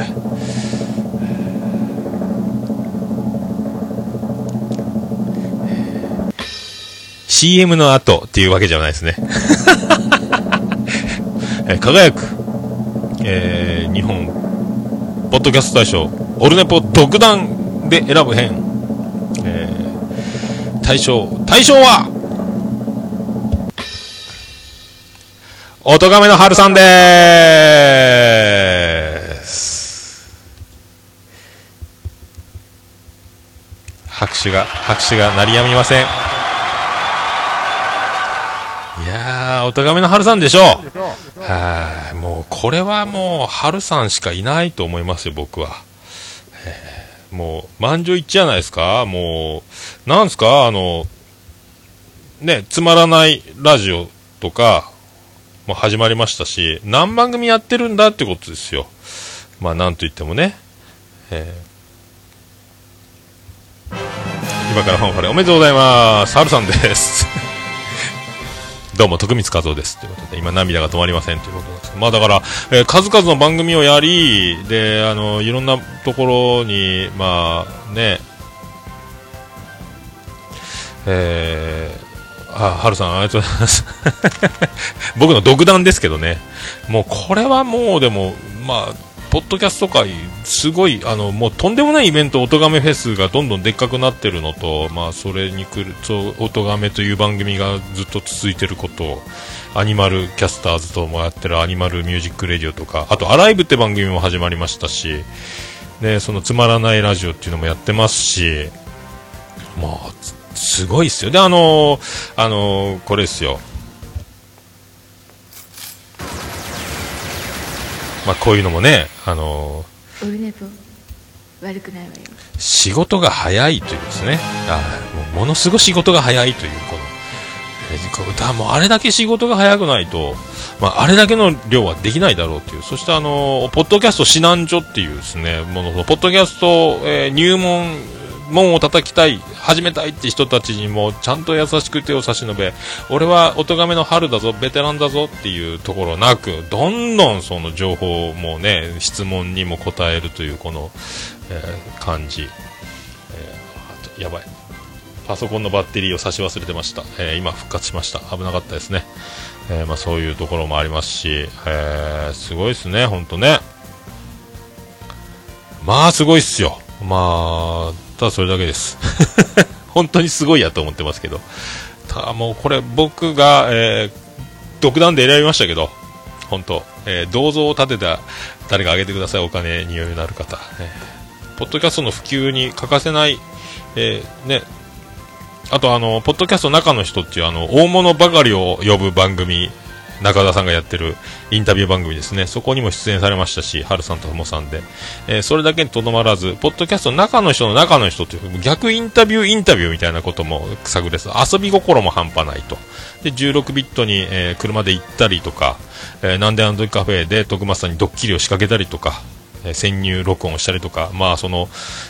CM の後っていうわけじゃないですね。*laughs* えー輝く、えー日本、ポッドキャスト大賞、オルネポ独断で選ぶ編、えー大賞、大賞は、おとがめの春さんでーす。拍手が、拍手が鳴りやみません。おとがめの春さんでしょう。はい、もう、これはもう、春さんしかいないと思いますよ、僕は。もう、満場一致じゃないですか？もう、なんですか？あの、ね、つまらないラジオとか、もう始まりましたし、何番組やってるんだってことですよ。まあ、なんと言ってもね。今からファンファレおめでとうございます。はるさんです。どうも、徳光和夫です。ということで、今涙が止まりませんということなんですけどまあだから、えー数々の番組をやり、で、あの、いろんなところに、まあ、ね、えー、あ、はるさん、ありがとうございます。*laughs* 僕の独断ですけどね。もう、これはもう、でも、まあ、ポッドキャスト界、すごい、あの、もうとんでもないイベント、おとがめフェスがどんどんでっかくなってるのと、まあ、それに来る、そう、おとがめという番組がずっと続いてることを、アニマルキャスターズともやってる Animal Music Radio とか、あと、アライブって番組も始まりましたし、で、そのつまらないラジオっていうのもやってますし、まあ、すごいっすよ。で、あのあのこれですよ。まあ、こういうのもね、あの悪くないわよ。仕事が早いというですね、あーもうものすごい仕事が早いという、この、もうあれだけ仕事が早くないと、まあ、あれだけの量はできないだろうという、そしてあのーポッドキャスト指南所っていうですね、もの、ポッドキャスト、えー入門、門を叩きたい、始めたいって人たちにも、ちゃんと優しく手を差し伸べ、俺はお咎めの春だぞ、ベテランだぞっていうところなく、どんどんその情報もね、質問にも答えるという、この、えー感じ。えーやばい。パソコンのバッテリーを差し忘れてました。えー今復活しました。危なかったですね。えーまあ、そういうところもありますし、えーすごいですね、ほんとね。まあ、すごいっすよ。まあ、ただそれだけです。*laughs* 本当にすごいやと思ってますけど。ただもうこれ僕が、えー独断で選びましたけど、本当、えー銅像を建てた誰かあげてください、お金に余裕のある方。えーポッドキャストの普及に欠かせない、えーね、あとあの、ポッドキャスト中の人っていうあの、大物ばかりを呼ぶ番組、中田さんがやってるインタビュー番組ですね。そこにも出演されましたし、春さんとともさんで。えーそれだけにとどまらず、ポッドキャストの中の人の中の人という、逆インタビューインタビューみたいなことも探れず。遊び心も半端ないと。で、16ビットに、えー車で行ったりとか、えーなんであの時カフェで徳松さんにドッキリを仕掛けたりとか、潜入録音をしたりとか、まあその、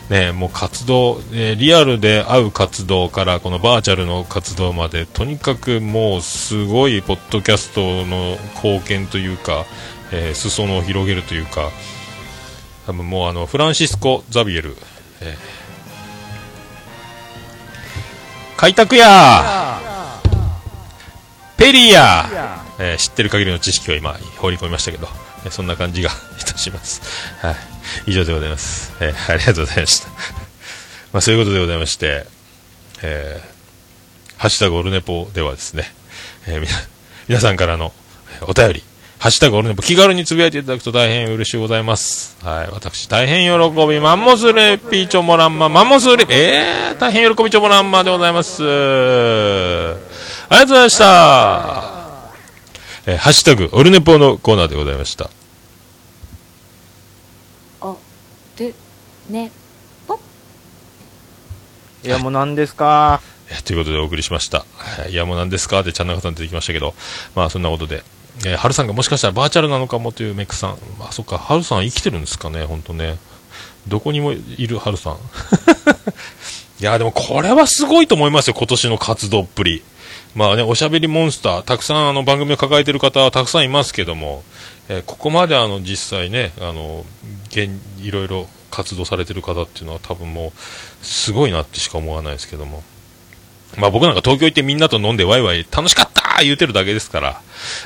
ね、もう活動、えーリアルで会う活動からこのバーチャルの活動まで、とにかくもうすごいポッドキャストの貢献というか、えー裾野を広げるというか、多分もうあの、フランシスコ・ザビエル、えー開拓や!ペリーや、えー知ってる限りの知識を今放り込みましたけど、えーそんな感じが *laughs* いたします。はい。以上でございます。えーありがとうございました。*laughs* まあそういうことでございまして、えーハッシュタグオルネポではですね、えーみな皆さんからのお便り、ハッシュタグオルネポ気軽につぶやいていただくと大変嬉しいございます。はい。私、大変喜び、マンモスレピーチョモランマ、マンモスレピ、えー、大変喜びチョモランマでございます。ありがとうございました。えーハッシュタグ、オルネポのコーナーでございました。あでねぽいや、もう何ですか？えーということでお送りしました。はいいや、もう何ですか？って、ちゃんなかさん出てきましたけど、まあ、そんなことで、えー、春さんがもしかしたらバーチャルなのかもというメックさん。まあ、そっか、春さん生きてるんですかね、本当ね。どこにもいる春さん。*laughs* いや、でもこれはすごいと思いますよ、今年の活動っぷり。まあね、おしゃべりモンスター、たくさんあの番組を抱えている方はたくさんいますけども、えーここまであの実際ね、あの、現いろいろ活動されている方っていうのは多分もう、すごいなってしか思わないですけども。まあ僕なんか東京行ってみんなと飲んでワイワイ楽しかった言うてるだけですから、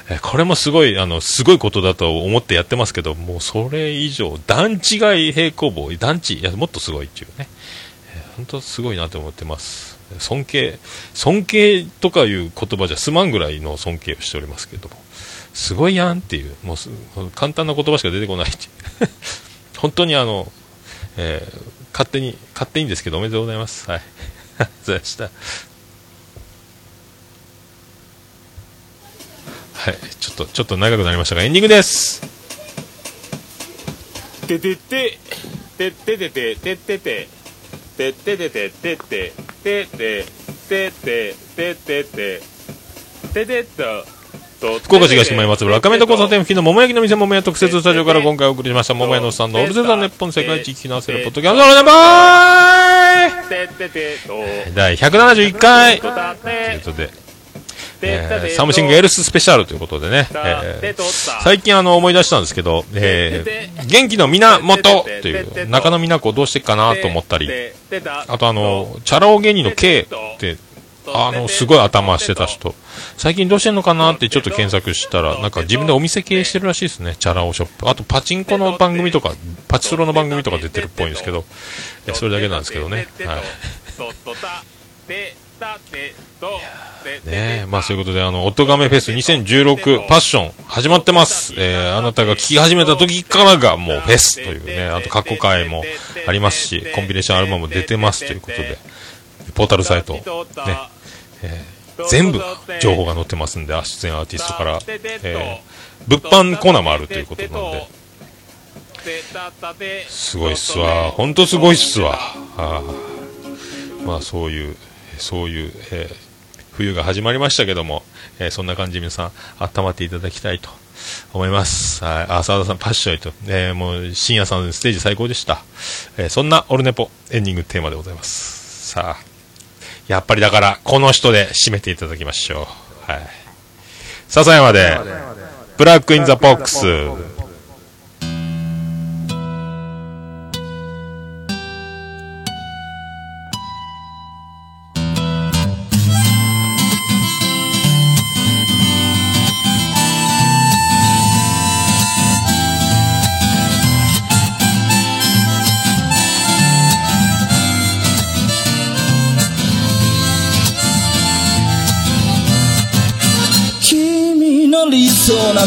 えーこれもすごい、あの、すごいことだと思ってやってますけど、もうそれ以上、段違い平行棒、段違い、や、もっとすごいっていうね。えー本当すごいなと思ってます。尊敬、尊敬とかいう言葉じゃ済まんぐらいの尊敬をしておりますけども、すごいやんっていう、もうす簡単な言葉しか出てこないっていう。*laughs* 本当にあの、えー勝手に、勝手にですけどおめでとうございます。はい。ありがとうございました。はい、ちょっと、ちょっと長くなりましたが、エンディングです。ててて、てててて、ててて、てててて、てて、てて、てて、ててて、ててと、と福岡市東区前松原赤目と交差点付近の桃焼きの店桃屋特設スタジオから今回お送りしました。桃屋のおっさんのオルセザン日本世界一聞き直せるポッドキャストのバイ第171回。ということで、えーサムシングエルススペシャルということでね、えー最近あの思い出したんですけど、えー元気の源という中野美奈子どうしてっかなと思ったり、あとあの、チャラ男芸人の K って、あの、すごい頭してた人、最近どうしてんのかなってちょっと検索したら、なんか自分でお店経営してるらしいですね、チャラ男ショップ。あとパチンコの番組とか、パチスロの番組とか出てるっぽいんですけど、それだけなんですけどね。はい。ねえ、まあそういうことで、あの、オトガメフェス2016パッション始まってます。え。ー、あなたが聴き始めた時からがもうフェスというね、あと過去回もありますし、コンビネーションアルバムも出てますということで、ポータルサイト、ね、えー全部情報が載ってますんで、あ出演アーティストから、えー、物販コーナーもあるということなんで、すごいっすわ。ほんとすごいっすわ。あー。まあそういう、そういう、えー冬が始まりましたけども、えーそんな感じで皆さん温まっていただきたいと思います。はい。あ、沢田さんパッションと、えーもう深夜さんステージ最高でした。えーそんなオルネポエンディングテーマでございます。さあ、やっぱりだからこの人で締めていただきましょう。はい。笹山で、 Black in the Box。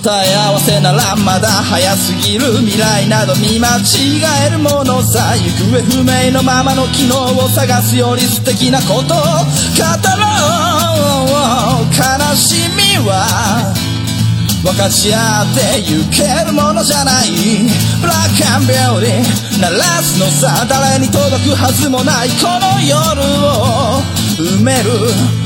答え合わせならまだ早すぎる未来など見間違えるものさ。行方不明のままの機能を探すより素敵なことを語ろう。悲しみは分かち合ってゆけるものじゃない。ブラックアンビューティー鳴らすのさ。誰に届くはずもない。この夜を埋める。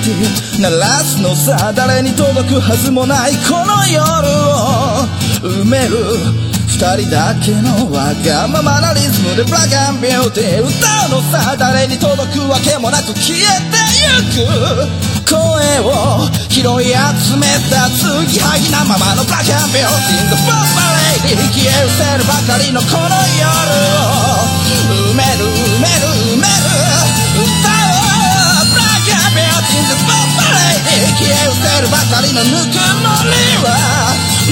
ンビューティー鳴らすのさ誰に届くはずもないこの夜を。埋める二人だけのわがままなリズムでブラックアンビューティー歌うのさ誰に届くわけもなく消えてゆく。声を拾い集めた継ぎはぎなままのブラックアンビューティー The f o r Lady 消え失せるばかりのこの夜を。埋める埋める埋める。歌をクアンビューティー The f o r Lady 消え失せるばかりのぬくもりは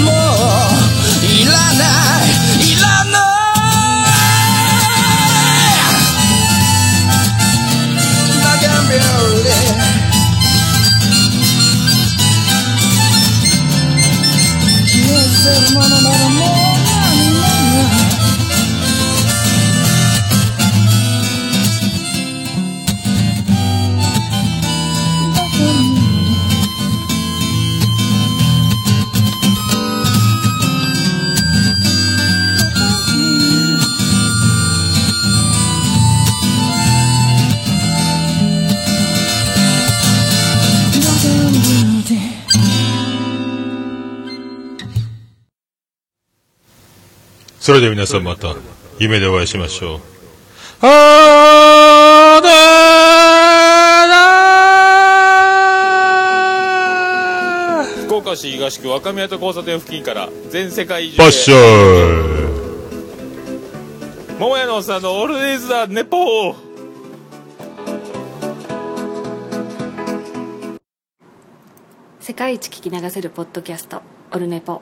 もういらないいらないブラックアンビューティー消え失せるものならもうそれでは皆さんまた、夢でお会いしましょう。あーだーだー福岡市東区若宮と交差点付近から全世界中へ。バッシャー桃屋のおっさんのオールデイズだネポー。世界一聞き流せるポッドキャストオルネポ